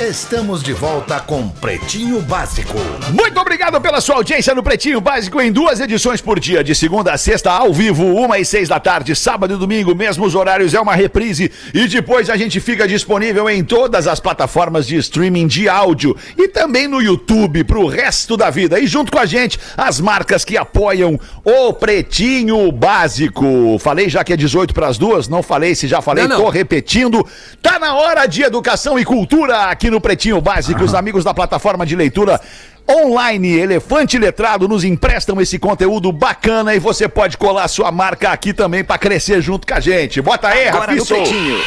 Estamos de volta com Pretinho Básico. Muito obrigado pela sua audiência no Pretinho Básico em duas edições por dia, de segunda a sexta, ao vivo, uma e seis da tarde, sábado e domingo, mesmos horários, é uma reprise. E depois a gente fica disponível em todas as plataformas de streaming de áudio e também no YouTube pro resto da vida. E junto com a gente, as marcas que apoiam o Pretinho Básico. Falei já que é 18 para as duas, não falei se já falei, Não, não. tô repetindo. Tá na hora de educação e cultura aqui no Pretinho Básico. Os amigos da plataforma de leitura online Elefante Letrado nos emprestam esse conteúdo bacana e você pode colar sua marca aqui também pra crescer junto com a gente. Bota aí, Agora no. Pretinho.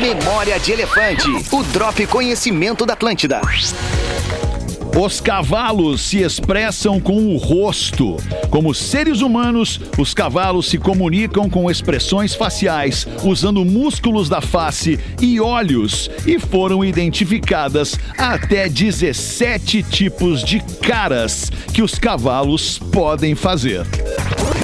Memória de Elefante. O Drop Conhecimento da Atlântida. Os cavalos se expressam com o rosto. Como seres humanos, os cavalos se comunicam com expressões faciais, usando músculos da face e olhos, e foram identificadas até 17 tipos de caras que os cavalos podem fazer.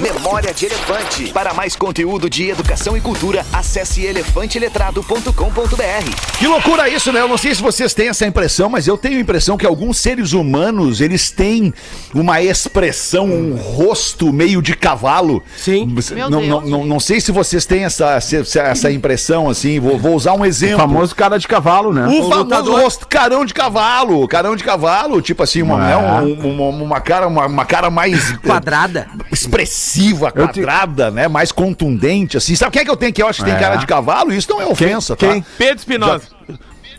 Memória de Elefante. Para mais conteúdo de educação e cultura, acesse elefanteletrado.com.br. Que loucura isso, né? Eu não sei se vocês têm essa impressão, mas eu tenho a impressão que alguns seres humanos, eles têm uma expressão, um rosto meio de cavalo. Sim. Meu Não, Deus. não, não, não sei se vocês têm essa, essa, essa impressão, assim. Vou, vou usar um O exemplo. famoso cara de cavalo, né? O famoso lutador. rosto, carão de cavalo, carão de cavalo, tipo assim, uma, É. né, um- uma, uma cara, uma, uma cara mais eh, Quadrada. expressiva, Eu te- quadrada, né, mais contundente, assim. Sabe quem é que eu tenho que eu acho que tem É. cara de cavalo? Isso não é ofensa, tá? quem? Pedro Espinosa.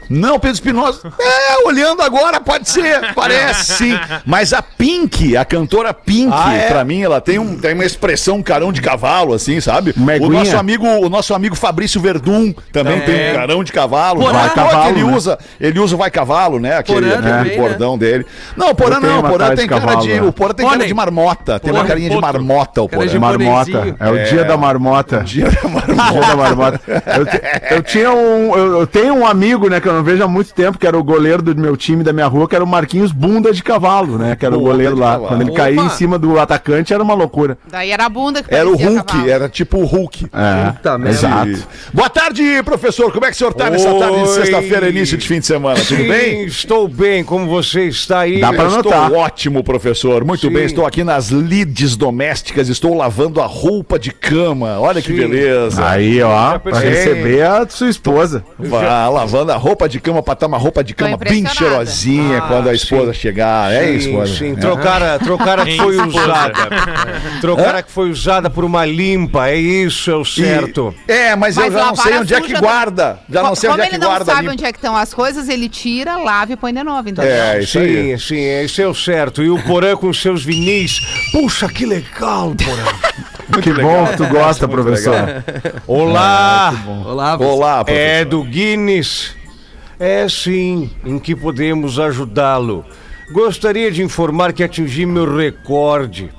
Não, Pedro Espinosa. É, olhando agora pode ser, parece sim. Mas a Pink, a cantora Pink, Ah, é? pra mim, ela tem, um, tem uma expressão carão de cavalo, assim, sabe? O nosso amigo, o nosso amigo Fabrício Verdun também tem um carão de cavalo. Porã. Vai Cavalo, cavalo, ele né? usa, ele usa o vai cavalo, né? Aquele, aquele também, bordão dele. Não, o Porã não, Porã cara tem de cara cavalo, de, né? o Porã tem cara de marmota, tem uma carinha de marmota o Porã. de Marmota. bonezinho. É o dia da marmota. Dia da marmota. Dia da marmota. Eu, te- eu tinha um. Eu, eu tenho um amigo, né, que eu não vejo há muito tempo, que era o goleiro do meu time da minha rua, que era o Marquinhos Bunda de Cavalo, né? Que era o Bunda goleiro de lá. cavalo. Quando ele caía em Opa. cima do atacante, era uma loucura. Daí era a bunda que Era o Hulk, cavalo. era tipo o Hulk. É, Puta merda. exato. Boa tarde, professor. Como é que o senhor tá nessa tarde de sexta-feira, início de fim de semana? Tudo Sim, bem? estou bem. Como você está aí? Dá pra Eu anotar. Estou ótimo, professor. Muito Sim. bem. Estou aqui nas lides domésticas. Estou lavando a roupa de cama. Olha que Sim. beleza. Aí, ó, percebi. receber a sua esposa. Vá, lavando a roupa de cama para estar uma roupa de cama bem cheirosinha Ah, quando a esposa sim. chegar. É isso, esposa. Sim, É. trocar, trocar a que foi usada. Trocar a que foi usada por uma limpa, é isso, é o certo. E- é, mas, Mas eu já não sei a onde é que suja guarda. Já não sei onde Como é que ele não guarda. sabe onde é que estão as coisas, ele tira, lava e põe de novo. Então. É, isso sim, aí. sim, esse é o certo. E o Porã com seus vinis. Puxa, que legal, Porã. que bom que tu gosta, professor. Olá, Olá, Olá, professor. é do Guinness. É sim, em que podemos ajudá-lo. Gostaria de informar que atingi meu recorde.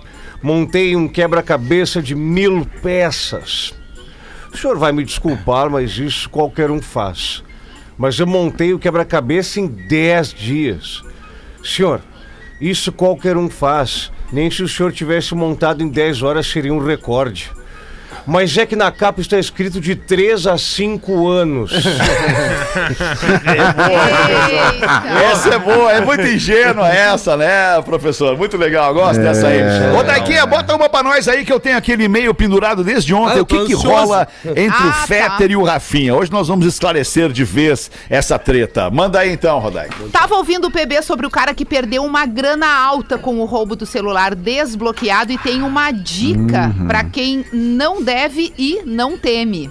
Montei um quebra-cabeça de mil peças. O senhor vai me desculpar, mas isso qualquer um faz. Mas eu montei o quebra-cabeça em 10 dias. Senhor, isso qualquer um faz. Nem se o senhor tivesse montado em 10 horas seria um recorde. Mas é que na capa está escrito de 3 a 5 anos. Eita. Essa é boa, é muito ingênua essa, né, professor? Muito legal, gosto dessa aí. Ô, Daiquinha, bota uma pra nós aí que eu tenho aquele e-mail pendurado desde ontem. Ah, o que que rola entre Ah, o tá. Fetter e o Rafinha? Hoje nós vamos esclarecer de vez essa treta. Manda aí então, Rodai. Tava ouvindo o PB sobre o cara que perdeu uma grana alta com o roubo do celular desbloqueado e tem uma dica Uhum. pra quem não deve e não teme.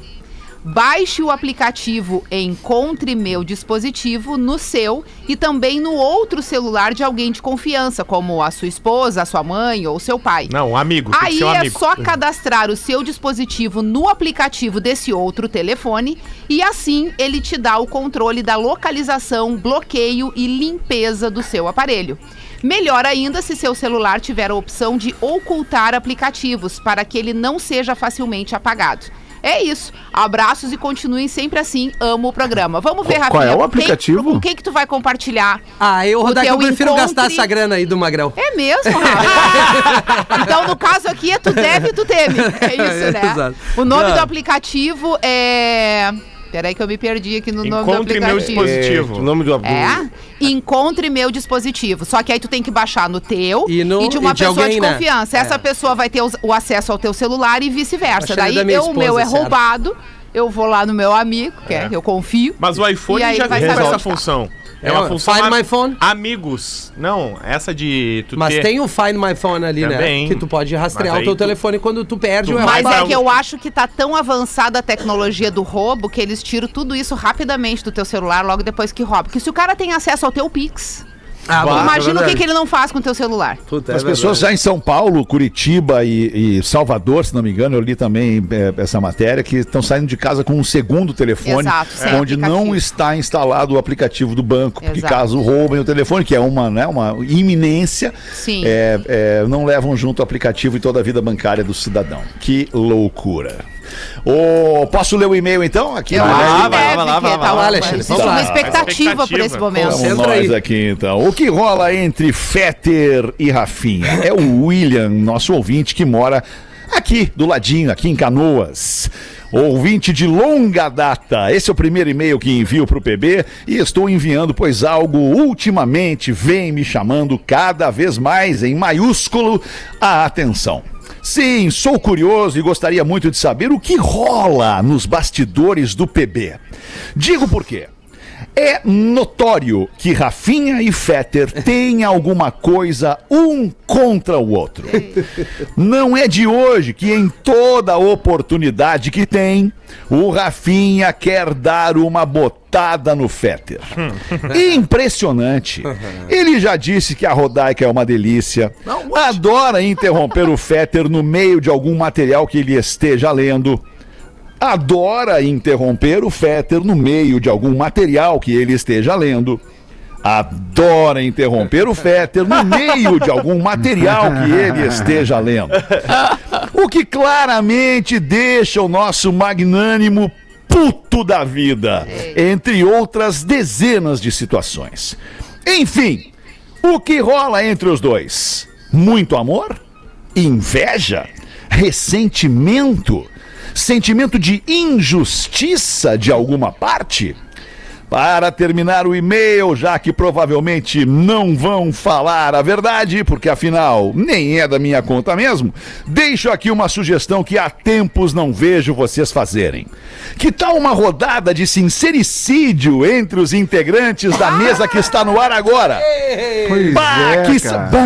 Baixe o aplicativo Encontre Meu Dispositivo no seu e também no outro celular de alguém de confiança, como a sua esposa, a sua mãe ou seu pai. Não, amigo. Aí um é amigo. só cadastrar o seu dispositivo no aplicativo desse outro telefone e assim ele te dá o controle da localização, bloqueio e limpeza do seu aparelho. Melhor ainda se seu celular tiver a opção de ocultar aplicativos para que ele não seja facilmente apagado. É isso. Abraços e continuem sempre assim. Amo o programa. Vamos ver, Qual Rafinha. é o quem- aplicativo? Com quem que tu vai compartilhar? Ah, eu, O Rodaica, eu prefiro encontre- gastar essa grana aí do Magrão. É mesmo, Rafa? então, no caso aqui, é tu deve e tu teme. É isso, né? Exato. O nome Não. do aplicativo é... Peraí que eu me perdi aqui no nome do Encontre meu aplicativo. dispositivo. É, o nome do, do É? Encontre meu dispositivo. Só que aí tu tem que baixar no teu E no- de uma e de pessoa alguém, de né? confiança. Essa É. pessoa vai ter o acesso ao teu celular e vice-versa. Daí da eu, o meu é certo. roubado. Eu vou lá no meu amigo, que é, eu confio. Mas o iPhone E já saber essa tá. função. É É, uma função. Find My Phone. Amigos. Não, essa de tu Mas ter. tem o Find My Phone ali, Também. né? Que tu pode rastrear o teu tu- telefone quando tu perde tu é vai Mas é que eu acho que tá tão avançada a tecnologia do roubo que eles tiram tudo isso rapidamente do teu celular logo depois que rouba. Porque se o cara tem acesso ao teu Pix, Ah, bom. imagina o que, que ele não faz com o teu celular. Puta, é As pessoas já em São Paulo, Curitiba e, e Salvador, se não me engano, eu li também é, essa matéria, que estão saindo de casa com um segundo telefone, Exato, onde não está instalado o aplicativo do banco, porque Exato. caso roubem o telefone, que é uma, né, uma iminência, Sim. é, é, não levam junto o aplicativo e toda a vida bancária do cidadão. Que loucura. Ô, posso ler o e-mail então? Aqui vai lá, vai lá, que vai lá, tá lá, uma- Alexandre, existe vamos uma lá. expectativa por esse momento. Vamos Entra nós aí. aqui então. O que rola entre Fetter e Rafinha? É o William, nosso ouvinte que mora aqui do ladinho, aqui em Canoas. Ouvinte de longa data. Esse é o primeiro e-mail que envio para o PB e estou enviando, pois algo ultimamente vem me chamando cada vez mais, em maiúsculo, a atenção. Sim, sou curioso e gostaria muito de saber o que rola nos bastidores do PB. Digo por quê. É notório que Rafinha e Fetter têm alguma coisa um contra o outro. Não é de hoje que em toda oportunidade que tem, o Rafinha quer dar uma botada no Fetter. Impressionante. Ele já disse que a Rodaica é uma delícia. Adora interromper o Fetter no meio de algum material que ele esteja lendo adora interromper o Fetter no meio de algum material que ele esteja lendo. Adora interromper o Fetter no meio de algum material que ele esteja lendo. O que claramente deixa o nosso magnânimo puto da vida, entre outras dezenas de situações. Enfim, o que rola entre os dois? Muito amor? Inveja? Ressentimento? Sentimento de injustiça de alguma parte? Para terminar o e-mail, já que provavelmente não vão falar a verdade, porque afinal nem é da minha conta mesmo, deixo aqui uma sugestão que há tempos não vejo vocês fazerem. Que tal uma rodada de sincericídio entre os integrantes da mesa que está no ar agora? Pois Bah, é, que, sa- bah,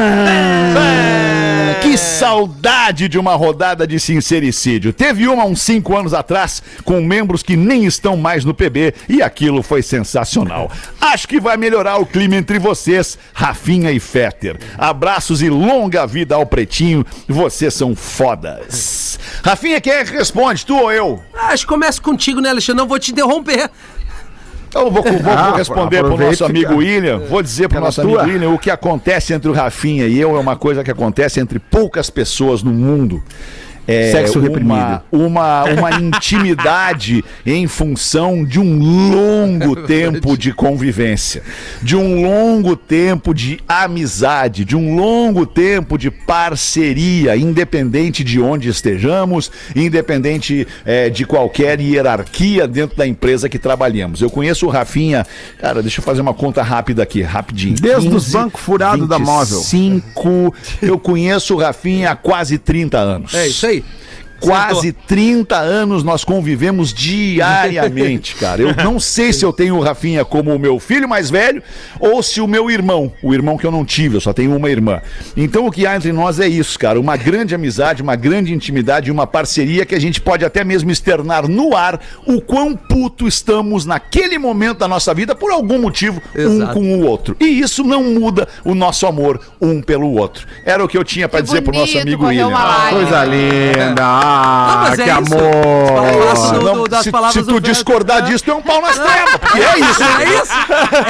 que saudade de uma rodada de sincericídio. Teve uma há uns cinco anos atrás, com membros que nem estão mais no PB, e aquilo foi sensacional. Acho que vai melhorar o clima entre vocês, Rafinha e Fetter. Abraços e longa vida ao Pretinho, vocês são fodas. Rafinha, quem é que responde, tu ou eu? Acho que começa contigo, né, Alexandre? Não vou te interromper. Eu vou, vou- vou Ah, responder pro nosso amigo fica- William. Vou dizer pro na nosso tua. amigo William o que acontece entre o Rafinha e eu é uma coisa que acontece entre poucas pessoas no mundo. É Sexo uma, reprimido. Uma, uma intimidade em função de um longo tempo de convivência, de um longo tempo de amizade, de um longo tempo de parceria, independente de onde estejamos, independente eh, de qualquer hierarquia dentro da empresa que trabalhamos. Eu conheço o Rafinha, cara, deixa eu fazer uma conta rápida aqui, rapidinho. Desde os bancos furados da móvel. 25, eu conheço o Rafinha há quase 30 anos. É isso aí. hey, quase 30 anos nós convivemos diariamente, cara. Eu não sei se eu tenho o Rafinha como o meu filho mais velho ou se o meu irmão, o irmão que eu não tive, eu só tenho uma irmã. Então o que há entre nós é isso, cara, uma grande amizade, uma grande intimidade, uma parceria que a gente pode até mesmo externar no ar o quão puto estamos naquele momento da nossa vida por algum motivo Exato. um com o outro. E isso não muda o nosso amor um pelo outro. Era o que eu tinha pra Que dizer pro nosso amigo William. lágrima. Coisa linda. Não, Ah, mas é que isso. amor. Do- Não, do- das se, palavras se tu discordar disso, tu é um pau nas trevas, porque é isso. É isso.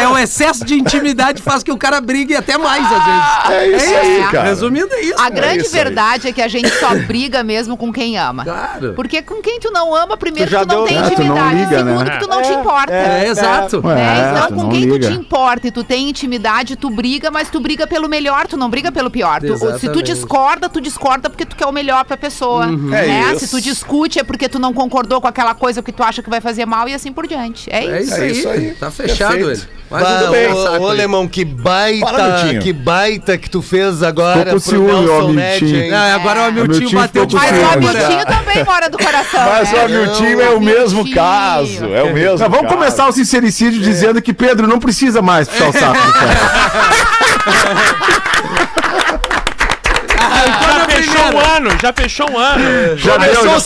É o excesso de intimidade faz que o cara brigue até mais, às vezes. É isso aí, cara. Resumindo, é isso. A grande isso aí. verdade é que a gente só briga mesmo com quem ama. Claro. Porque com quem tu não ama, primeiro Tu já tu não deu- tem É, tu não intimidade, liga, segundo né? que tu não te importa. É, exato. né? É, Então, tu com não quem tu te importa e tu tem intimidade, tu briga, mas tu briga pelo melhor, tu não briga pelo pior. Tu- se tu discorda, tu discorda porque tu quer o melhor pra pessoa. É né? isso. Se tu discute, é porque tu não concordou com aquela coisa que tu acha que vai fazer mal e assim por diante. É É isso. isso, É aí. isso aí. Tá fechado Perfeito. ele. Bah, um bem. ô, ô, aí. Alemão, que baita, Fala, Miltinho. que baita que tu fez agora Tô com ciúme, ó, Miltinho. hein? Ah, agora o Hamilton Hamilton bateu de com Mas o ciúme. Hamiltinho também mora do coração. Mas né? o Hamilton é o mesmo caso. É o mesmo Tá, vamos caso. começar o sincericídio dizendo que Pedro não precisa mais puxar o saco do cara. Já fechou um ano, já fechou um ano. Já Começou deu, já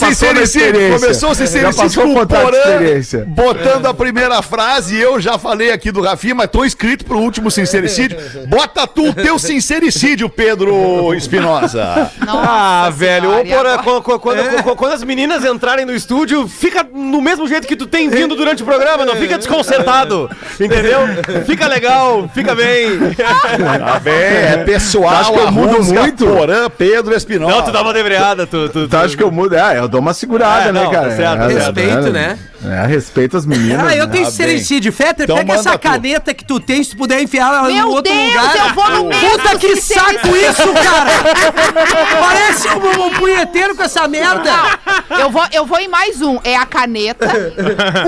começou o sincericídio Já passou com o o contrato de Porã experiência. botando a primeira frase e eu já falei aqui do Rafinha, mas tô inscrito pro último sincericídio. Bota tu o teu sincericídio, Pedro Espinosa. Ah, velho, Senhora, ô, Porã, agora? quando, quando- quando- quando as meninas entrarem no estúdio, fica no mesmo jeito que tu tem vindo durante o programa, não fica desconcertado, entendeu? Fica legal, fica bem. Tá bem, é pessoal, Acho que eu mudo muito? Porã, Pedro Espinosa. Não, tu dá uma debreada, tu... tu, Tu acha que eu mudo? É, eu dou uma segurada, É, né, não, cara? tá certo, tá É. Respeito, né? É, respeito as meninas. Ah, eu né? tenho Ah, sincericídio. Fetter, Então pega essa tu. caneta que tu tem, se tu puder enfiar ela Meu no outro Deus, lugar. eu vou no Puta que saco isso, cara! Parece um, um punheteiro com essa merda. Eu vou, eu vou em mais um. É a caneta,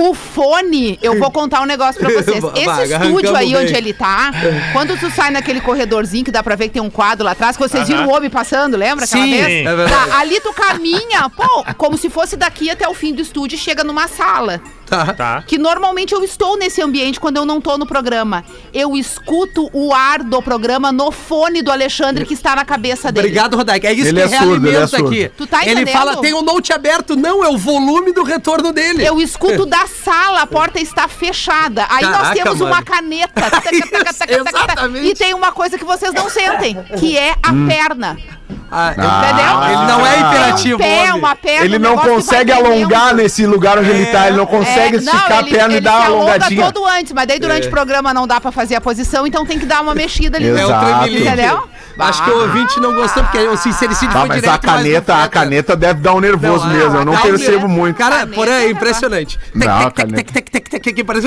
o fone. Eu vou contar um negócio pra vocês. Esse estúdio aí bem. onde ele tá, quando tu sai naquele corredorzinho que dá pra ver que tem um quadro lá atrás, que vocês viram o homem passando, lembra aquela Sim, vez? é verdade. Tá, ali tu caminha, pô, como se fosse daqui até o fim do estúdio e chega numa sala. Tá. Tá. Que normalmente eu estou nesse ambiente quando eu não tô no programa. Eu escuto o ar do programa no fone do Alexandre que está na cabeça dele. Obrigado, Rodaica. É isso Ele que é surdo, ele é realimenta surdo. aqui. Tu tá ele entendendo? fala, tem um note aberto. Não, é o volume do retorno dele. Eu escuto da sala, a porta está fechada. Aí nós Caraca, temos mano. uma caneta. Taca, taca, taca, taca, taca, exatamente. E tem uma coisa que vocês não sentem, que é a perna. Ah, Entendeu? Ele não é imperativo, Tem um pé, uma perna, Ele um não que consegue alongar tremendo. nesse lugar onde ele tá. Ele não consegue É, esticar não, a ele- perna e ele dar uma alonga alongadinha. todo antes, mas daí durante o programa não dá pra fazer a posição, então tem que dar uma mexida ali. É o Exato. tremelique. Entendeu? Acho que o ouvinte não gostou, porque o sincericídio Tá, foi mas direto a caneta, mais a caneta deve dar um nervoso Não, mesmo. Eu não percebo muito. Cara, porém, é impressionante. Não,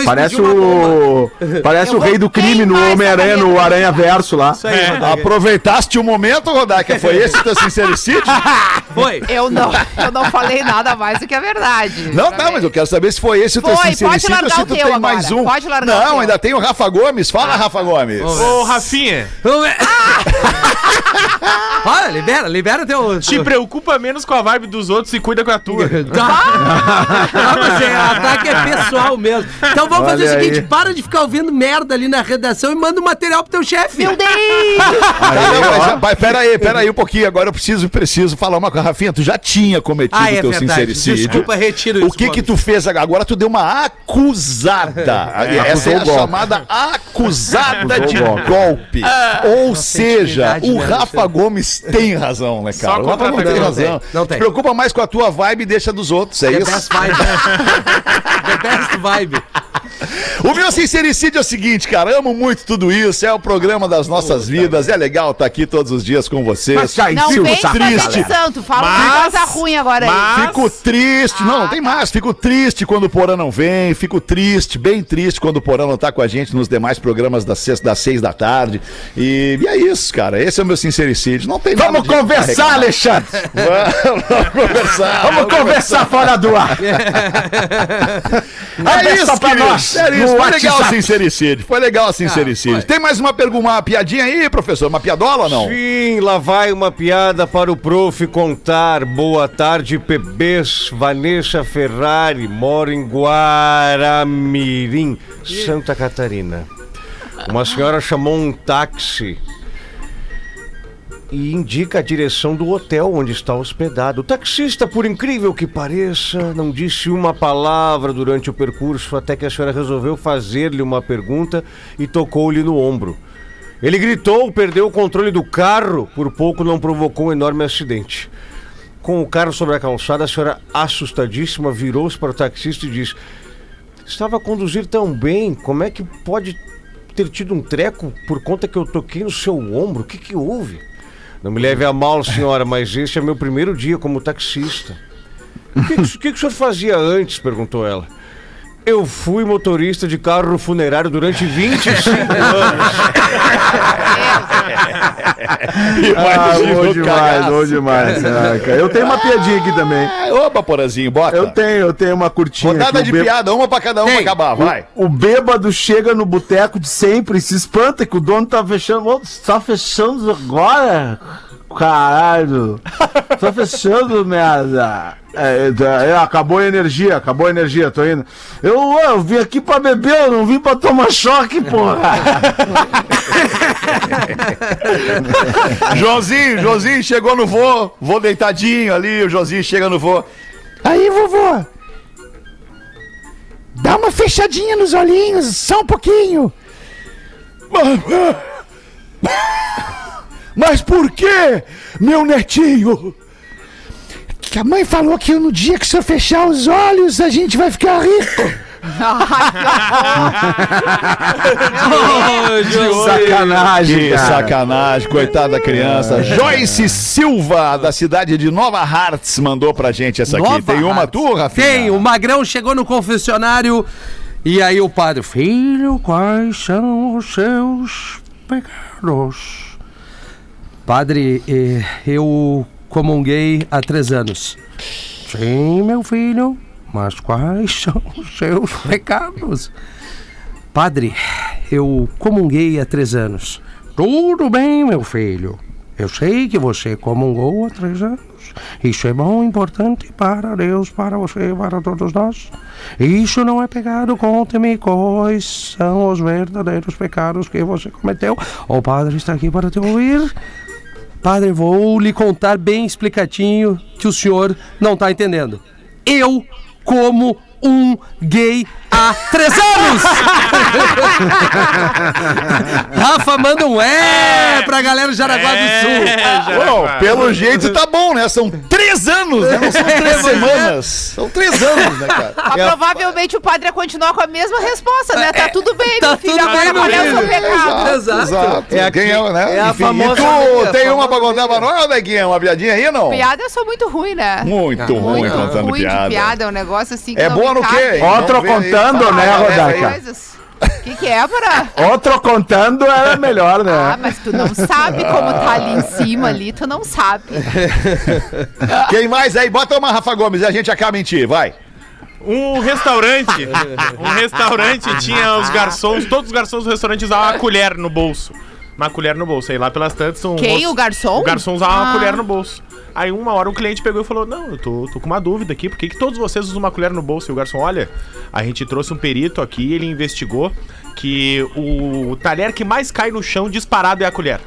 Parece, o. Parece o rei do crime no Homem-Aranha, no. Aranha Verso lá. Aproveitaste o momento, Rodaica? Foi esse teu sincericídio? Foi. Eu não, eu não falei nada mais do que a verdade. Não, tá, mas eu quero saber se foi esse o teu Foi, pode sincericídio ou largar se o tu teu tem agora. mais um. Pode largar o Não, teu. ainda tem o Rafa Gomes. Fala, Rafa Gomes. Ô, Rafinha, Vamos ver. Olha, libera, libera teu. te preocupa menos com a vibe dos outros e cuida com a tua. Tá. Não, mas é, ataque é pessoal mesmo. Então vamos fazer o Olha seguinte: aí. para de ficar ouvindo merda ali na redação e manda o material pro teu chefe. Meu Deus! Tá, não, mas, mas pera aí, pera aí um pouquinho. Agora eu preciso, preciso falar uma coisa. Rafinha, tu já tinha cometido Ah, o é teu verdade. sincericídio. Desculpa, retiro O isso, que que Gomes. tu fez agora? Agora tu deu uma acusada. Essa é a o golpe. chamada acusada Acusou de o golpe. golpe. Ou seja, o né, Rafa? Gomes tem razão, né, cara? Só O Rafa Gomes tem contra-ataque. Não tem, razão. não tem. Se preocupa mais com a tua vibe e deixa dos outros, é The isso? best vibe. The best vibe. O meu sincericídio é o seguinte, cara, amo muito tudo isso, é o programa das nossas vidas, é legal estar aqui todos os dias com vocês. Mas já Não enfia o vem de santo, fala Mas- coisa ruim agora aí. mas- Fico triste, não, não tem mais. Fico triste quando o Porã não vem. Fico triste, bem triste quando o Porã não tá com a gente nos demais programas das seis, das seis da tarde. E, e é isso, cara. Esse é o meu sincericídio. Não tem Vamos nada conversar. Alexandre! Vamos, vamos conversar. Vamos conversar fora do ar! É isso, pra nós, É isso, foi legal a sincericídio. Foi legal a sincericídio. Tem mais uma uma piadinha aí, professor? Uma piadola ou não? Sim, lá vai uma piada para o prof contar. Boa tarde, PBs. Vanessa Ferrari, mora em Guaramirim, Santa Catarina. Uma senhora chamou um táxi e indica a direção do hotel onde está hospedado. O taxista, por incrível que pareça, não disse uma palavra durante o percurso até que a senhora resolveu fazer-lhe uma pergunta e tocou-lhe no ombro. Ele gritou, perdeu o controle do carro, por pouco não provocou um enorme acidente. Com o carro sobre a calçada, a senhora, assustadíssima, virou-se para o taxista e disse: Estava a conduzir tão bem, como é que pode ter tido um treco por conta que eu toquei no seu ombro? O que, que houve? Não me leve a mal, senhora, mas este é meu primeiro dia como taxista. O que, que, que o senhor fazia antes? perguntou ela. Eu fui motorista de carro funerário durante 25 anos. Ah, bom demais, cagaço. bom demais. caraca. Eu tenho uma piadinha aqui também. Opa, Porazinho, bota. Eu tenho, eu tenho uma curtinha. Rodada aqui, de bê- piada, uma pra cada um pra acabar, vai. O, o bêbado chega no boteco de sempre e se espanta que o dono tá fechando. Ô, tá fechando agora? Caralho. Tá fechando, merda. É, é, é, acabou a energia, acabou a energia, tô indo. Eu, eu vim aqui pra beber, eu não vim pra tomar choque, porra. Joãozinho, Joãozinho chegou no voo, voo deitadinho ali, o Joãozinho chega no voo. Aí, vovô. Dá uma fechadinha nos olhinhos, só um pouquinho. Mas por quê, meu netinho? Que a mãe falou que no dia que o senhor fechar os olhos, a gente vai ficar rico. Sacanagem, Que cara. sacanagem, coitada da criança. Joyce Silva, da cidade de Nova Hartz, mandou pra gente essa aqui. Nova Tem uma Hartz. tu, Rafinha? Tem, o Magrão chegou no confessionário e aí o padre, filho, quais são os seus pecados? Padre, eh, eu comunguei há três anos. Sim, meu filho, mas quais são os seus pecados? Padre, eu comunguei há três anos. Tudo bem, meu filho. Eu sei que você comungou há três anos. Isso é bom, importante para Deus, para você para todos nós. Isso não é pecado. Conte-me quais são os verdadeiros pecados que você cometeu. O padre está aqui para te ouvir. Padre, vou lhe contar bem explicadinho que o senhor não está entendendo. Eu como um gay há três anos! Rafa, manda um é pra galera do Jaraguá do Sul. Bom, pelo jeito tá bom, né? São três anos, né? Não são três semanas. São três anos, né, cara? Mas provavelmente o padre ia continuar com a mesma resposta, né? Tá tudo bem, Tá meu filho, tudo agora bem, qual é o meu seu filho. pecado? Exato. Exato. É Quem aqui- né? é a Enfim, famosa e tu amiga, tem a uma pra contar pra nós, Neguinha? Uma piadinha aí, não? Piada eu sou muito ruim, né? Muito ruim Muito contando ruim piada. de piada, é um negócio assim que É não boa no quê? Outro aí. Contando, né, Rodaica? O que, que é, para? Outro contando era melhor, Ah, né? mas tu não sabe como tá ali em cima ali, tu não sabe. Quem mais aí? Bota uma Rafa Gomes e a gente acaba em ti, vai. Um restaurante, um restaurante tinha os garçons, todos os garçons do restaurante usavam uma colher no bolso. Uma colher no bolso. Aí lá pelas tantas um Quem? moço- O garçom? O garçom usava uma Ah. colher no bolso. Aí uma hora o cliente pegou e falou: Não, eu tô, tô com uma dúvida aqui, por que, que todos vocês usam uma colher no bolso? E o garçom, olha, a gente trouxe um perito aqui, ele investigou que o talher que mais cai no chão disparado é a colher.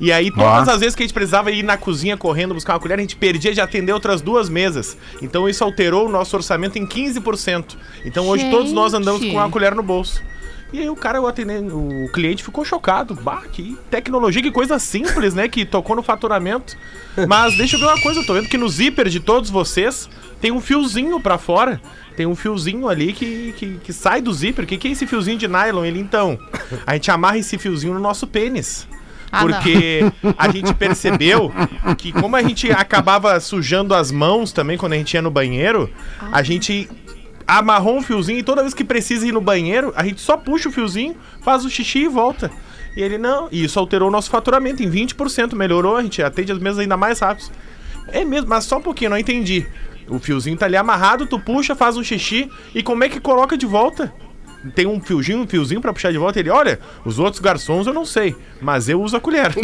E aí, todas as vezes que a gente precisava ir na cozinha correndo buscar uma colher, a gente perdia de atender outras duas mesas. Então isso alterou o nosso orçamento em 15%. Então hoje todos nós andamos Gente. com uma colher no bolso. E aí o cara, o, atendente, o cliente ficou chocado. Bah, que tecnologia, que coisa simples, né? Que tocou no faturamento. Mas deixa eu ver uma coisa, eu tô vendo que no zíper de todos vocês tem um fiozinho pra fora. Tem um fiozinho ali que, que, que sai do zíper. O que, que é esse fiozinho de nylon? Ele então. A gente amarra esse fiozinho no nosso pênis. Ah, não. Porque a gente percebeu que como a gente acabava sujando as mãos também quando a gente ia no banheiro, a gente amarrou um fiozinho e toda vez que precisa ir no banheiro, a gente só puxa o fiozinho, faz o xixi e volta. E ele não, e isso alterou o nosso faturamento em 20%, melhorou, a gente atende as mesas ainda mais rápido. É mesmo, mas só um pouquinho, não entendi. O fiozinho tá ali amarrado, tu puxa, faz um xixi e como é que coloca de volta? Tem um fiozinho, um fiozinho pra puxar de volta. Ele, olha, os outros garçons eu não sei, mas eu uso a colher.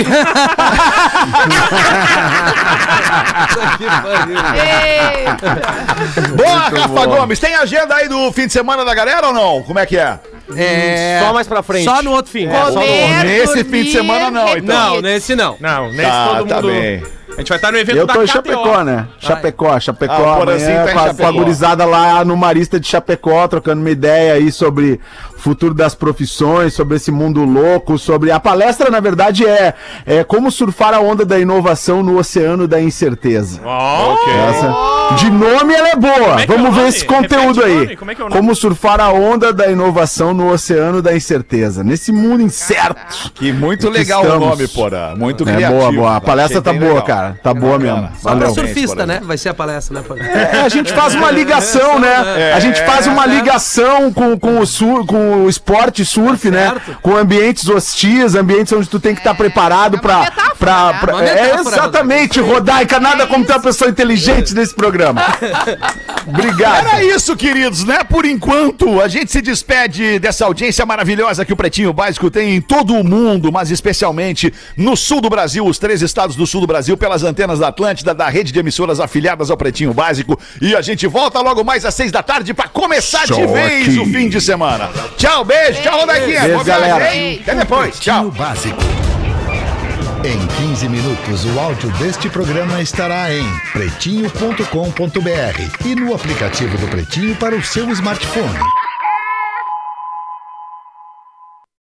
Boa, Rafa Gomes. Tem agenda aí do fim de semana da galera ou não? Como é que é? É, Só mais pra frente. Só no outro fim. É, só no- Comer, nesse dormir, fim de semana não, então. Não, nesse não. Não, nesse Tá, todo tá mundo. bem. A gente vai estar no evento Eu da tô em KTO. Chapecó, né? Chapecó, Chapecó. Ah, amanhã tá com, a, Chapecó. com a gurizada lá no Marista de Chapecó, trocando uma ideia aí sobre o futuro das profissões, sobre esse mundo louco, sobre... A palestra, na verdade, é, é como surfar a onda da inovação no oceano da incerteza. Ó, Essa, de nome ela é boa. é é Vamos o ver esse conteúdo Repete aí. Como é que é? Como surfar a onda da inovação no oceano da incerteza. Nesse mundo incerto. Que muito legal o nome, porra. Muito É criativo. boa, boa. A palestra Achei tá boa, legal. cara. Tá boa mesmo. Só pra Valeu. surfista, né? Vai ser a palestra, né? É, a gente faz uma ligação, né? A gente faz uma ligação com, com, o, sur, com o esporte surf, né? certo. Com ambientes hostis, ambientes onde tu tem que estar preparado é uma pra. pra, né? pra- é, exatamente, Rodaica. Nada como ter uma pessoa inteligente nesse programa. Obrigado. Era isso, queridos, né? Por enquanto, a gente se despede dessa audiência maravilhosa que o Pretinho Básico tem em todo o mundo, mas especialmente no sul do Brasil, os três estados do sul do Brasil, pelas antenas da Atlântida, da rede de emissoras afiliadas ao Pretinho Básico. E a gente volta logo mais às seis da tarde pra começar de Só vez aqui. o fim de semana. Tchau, beijo, tchau, Rodaquinha. Beijo, galera. Até depois, tchau. Básico. Em 15 minutos, o áudio deste programa estará em pretinho.com.br e no aplicativo do Pretinho para o seu smartphone.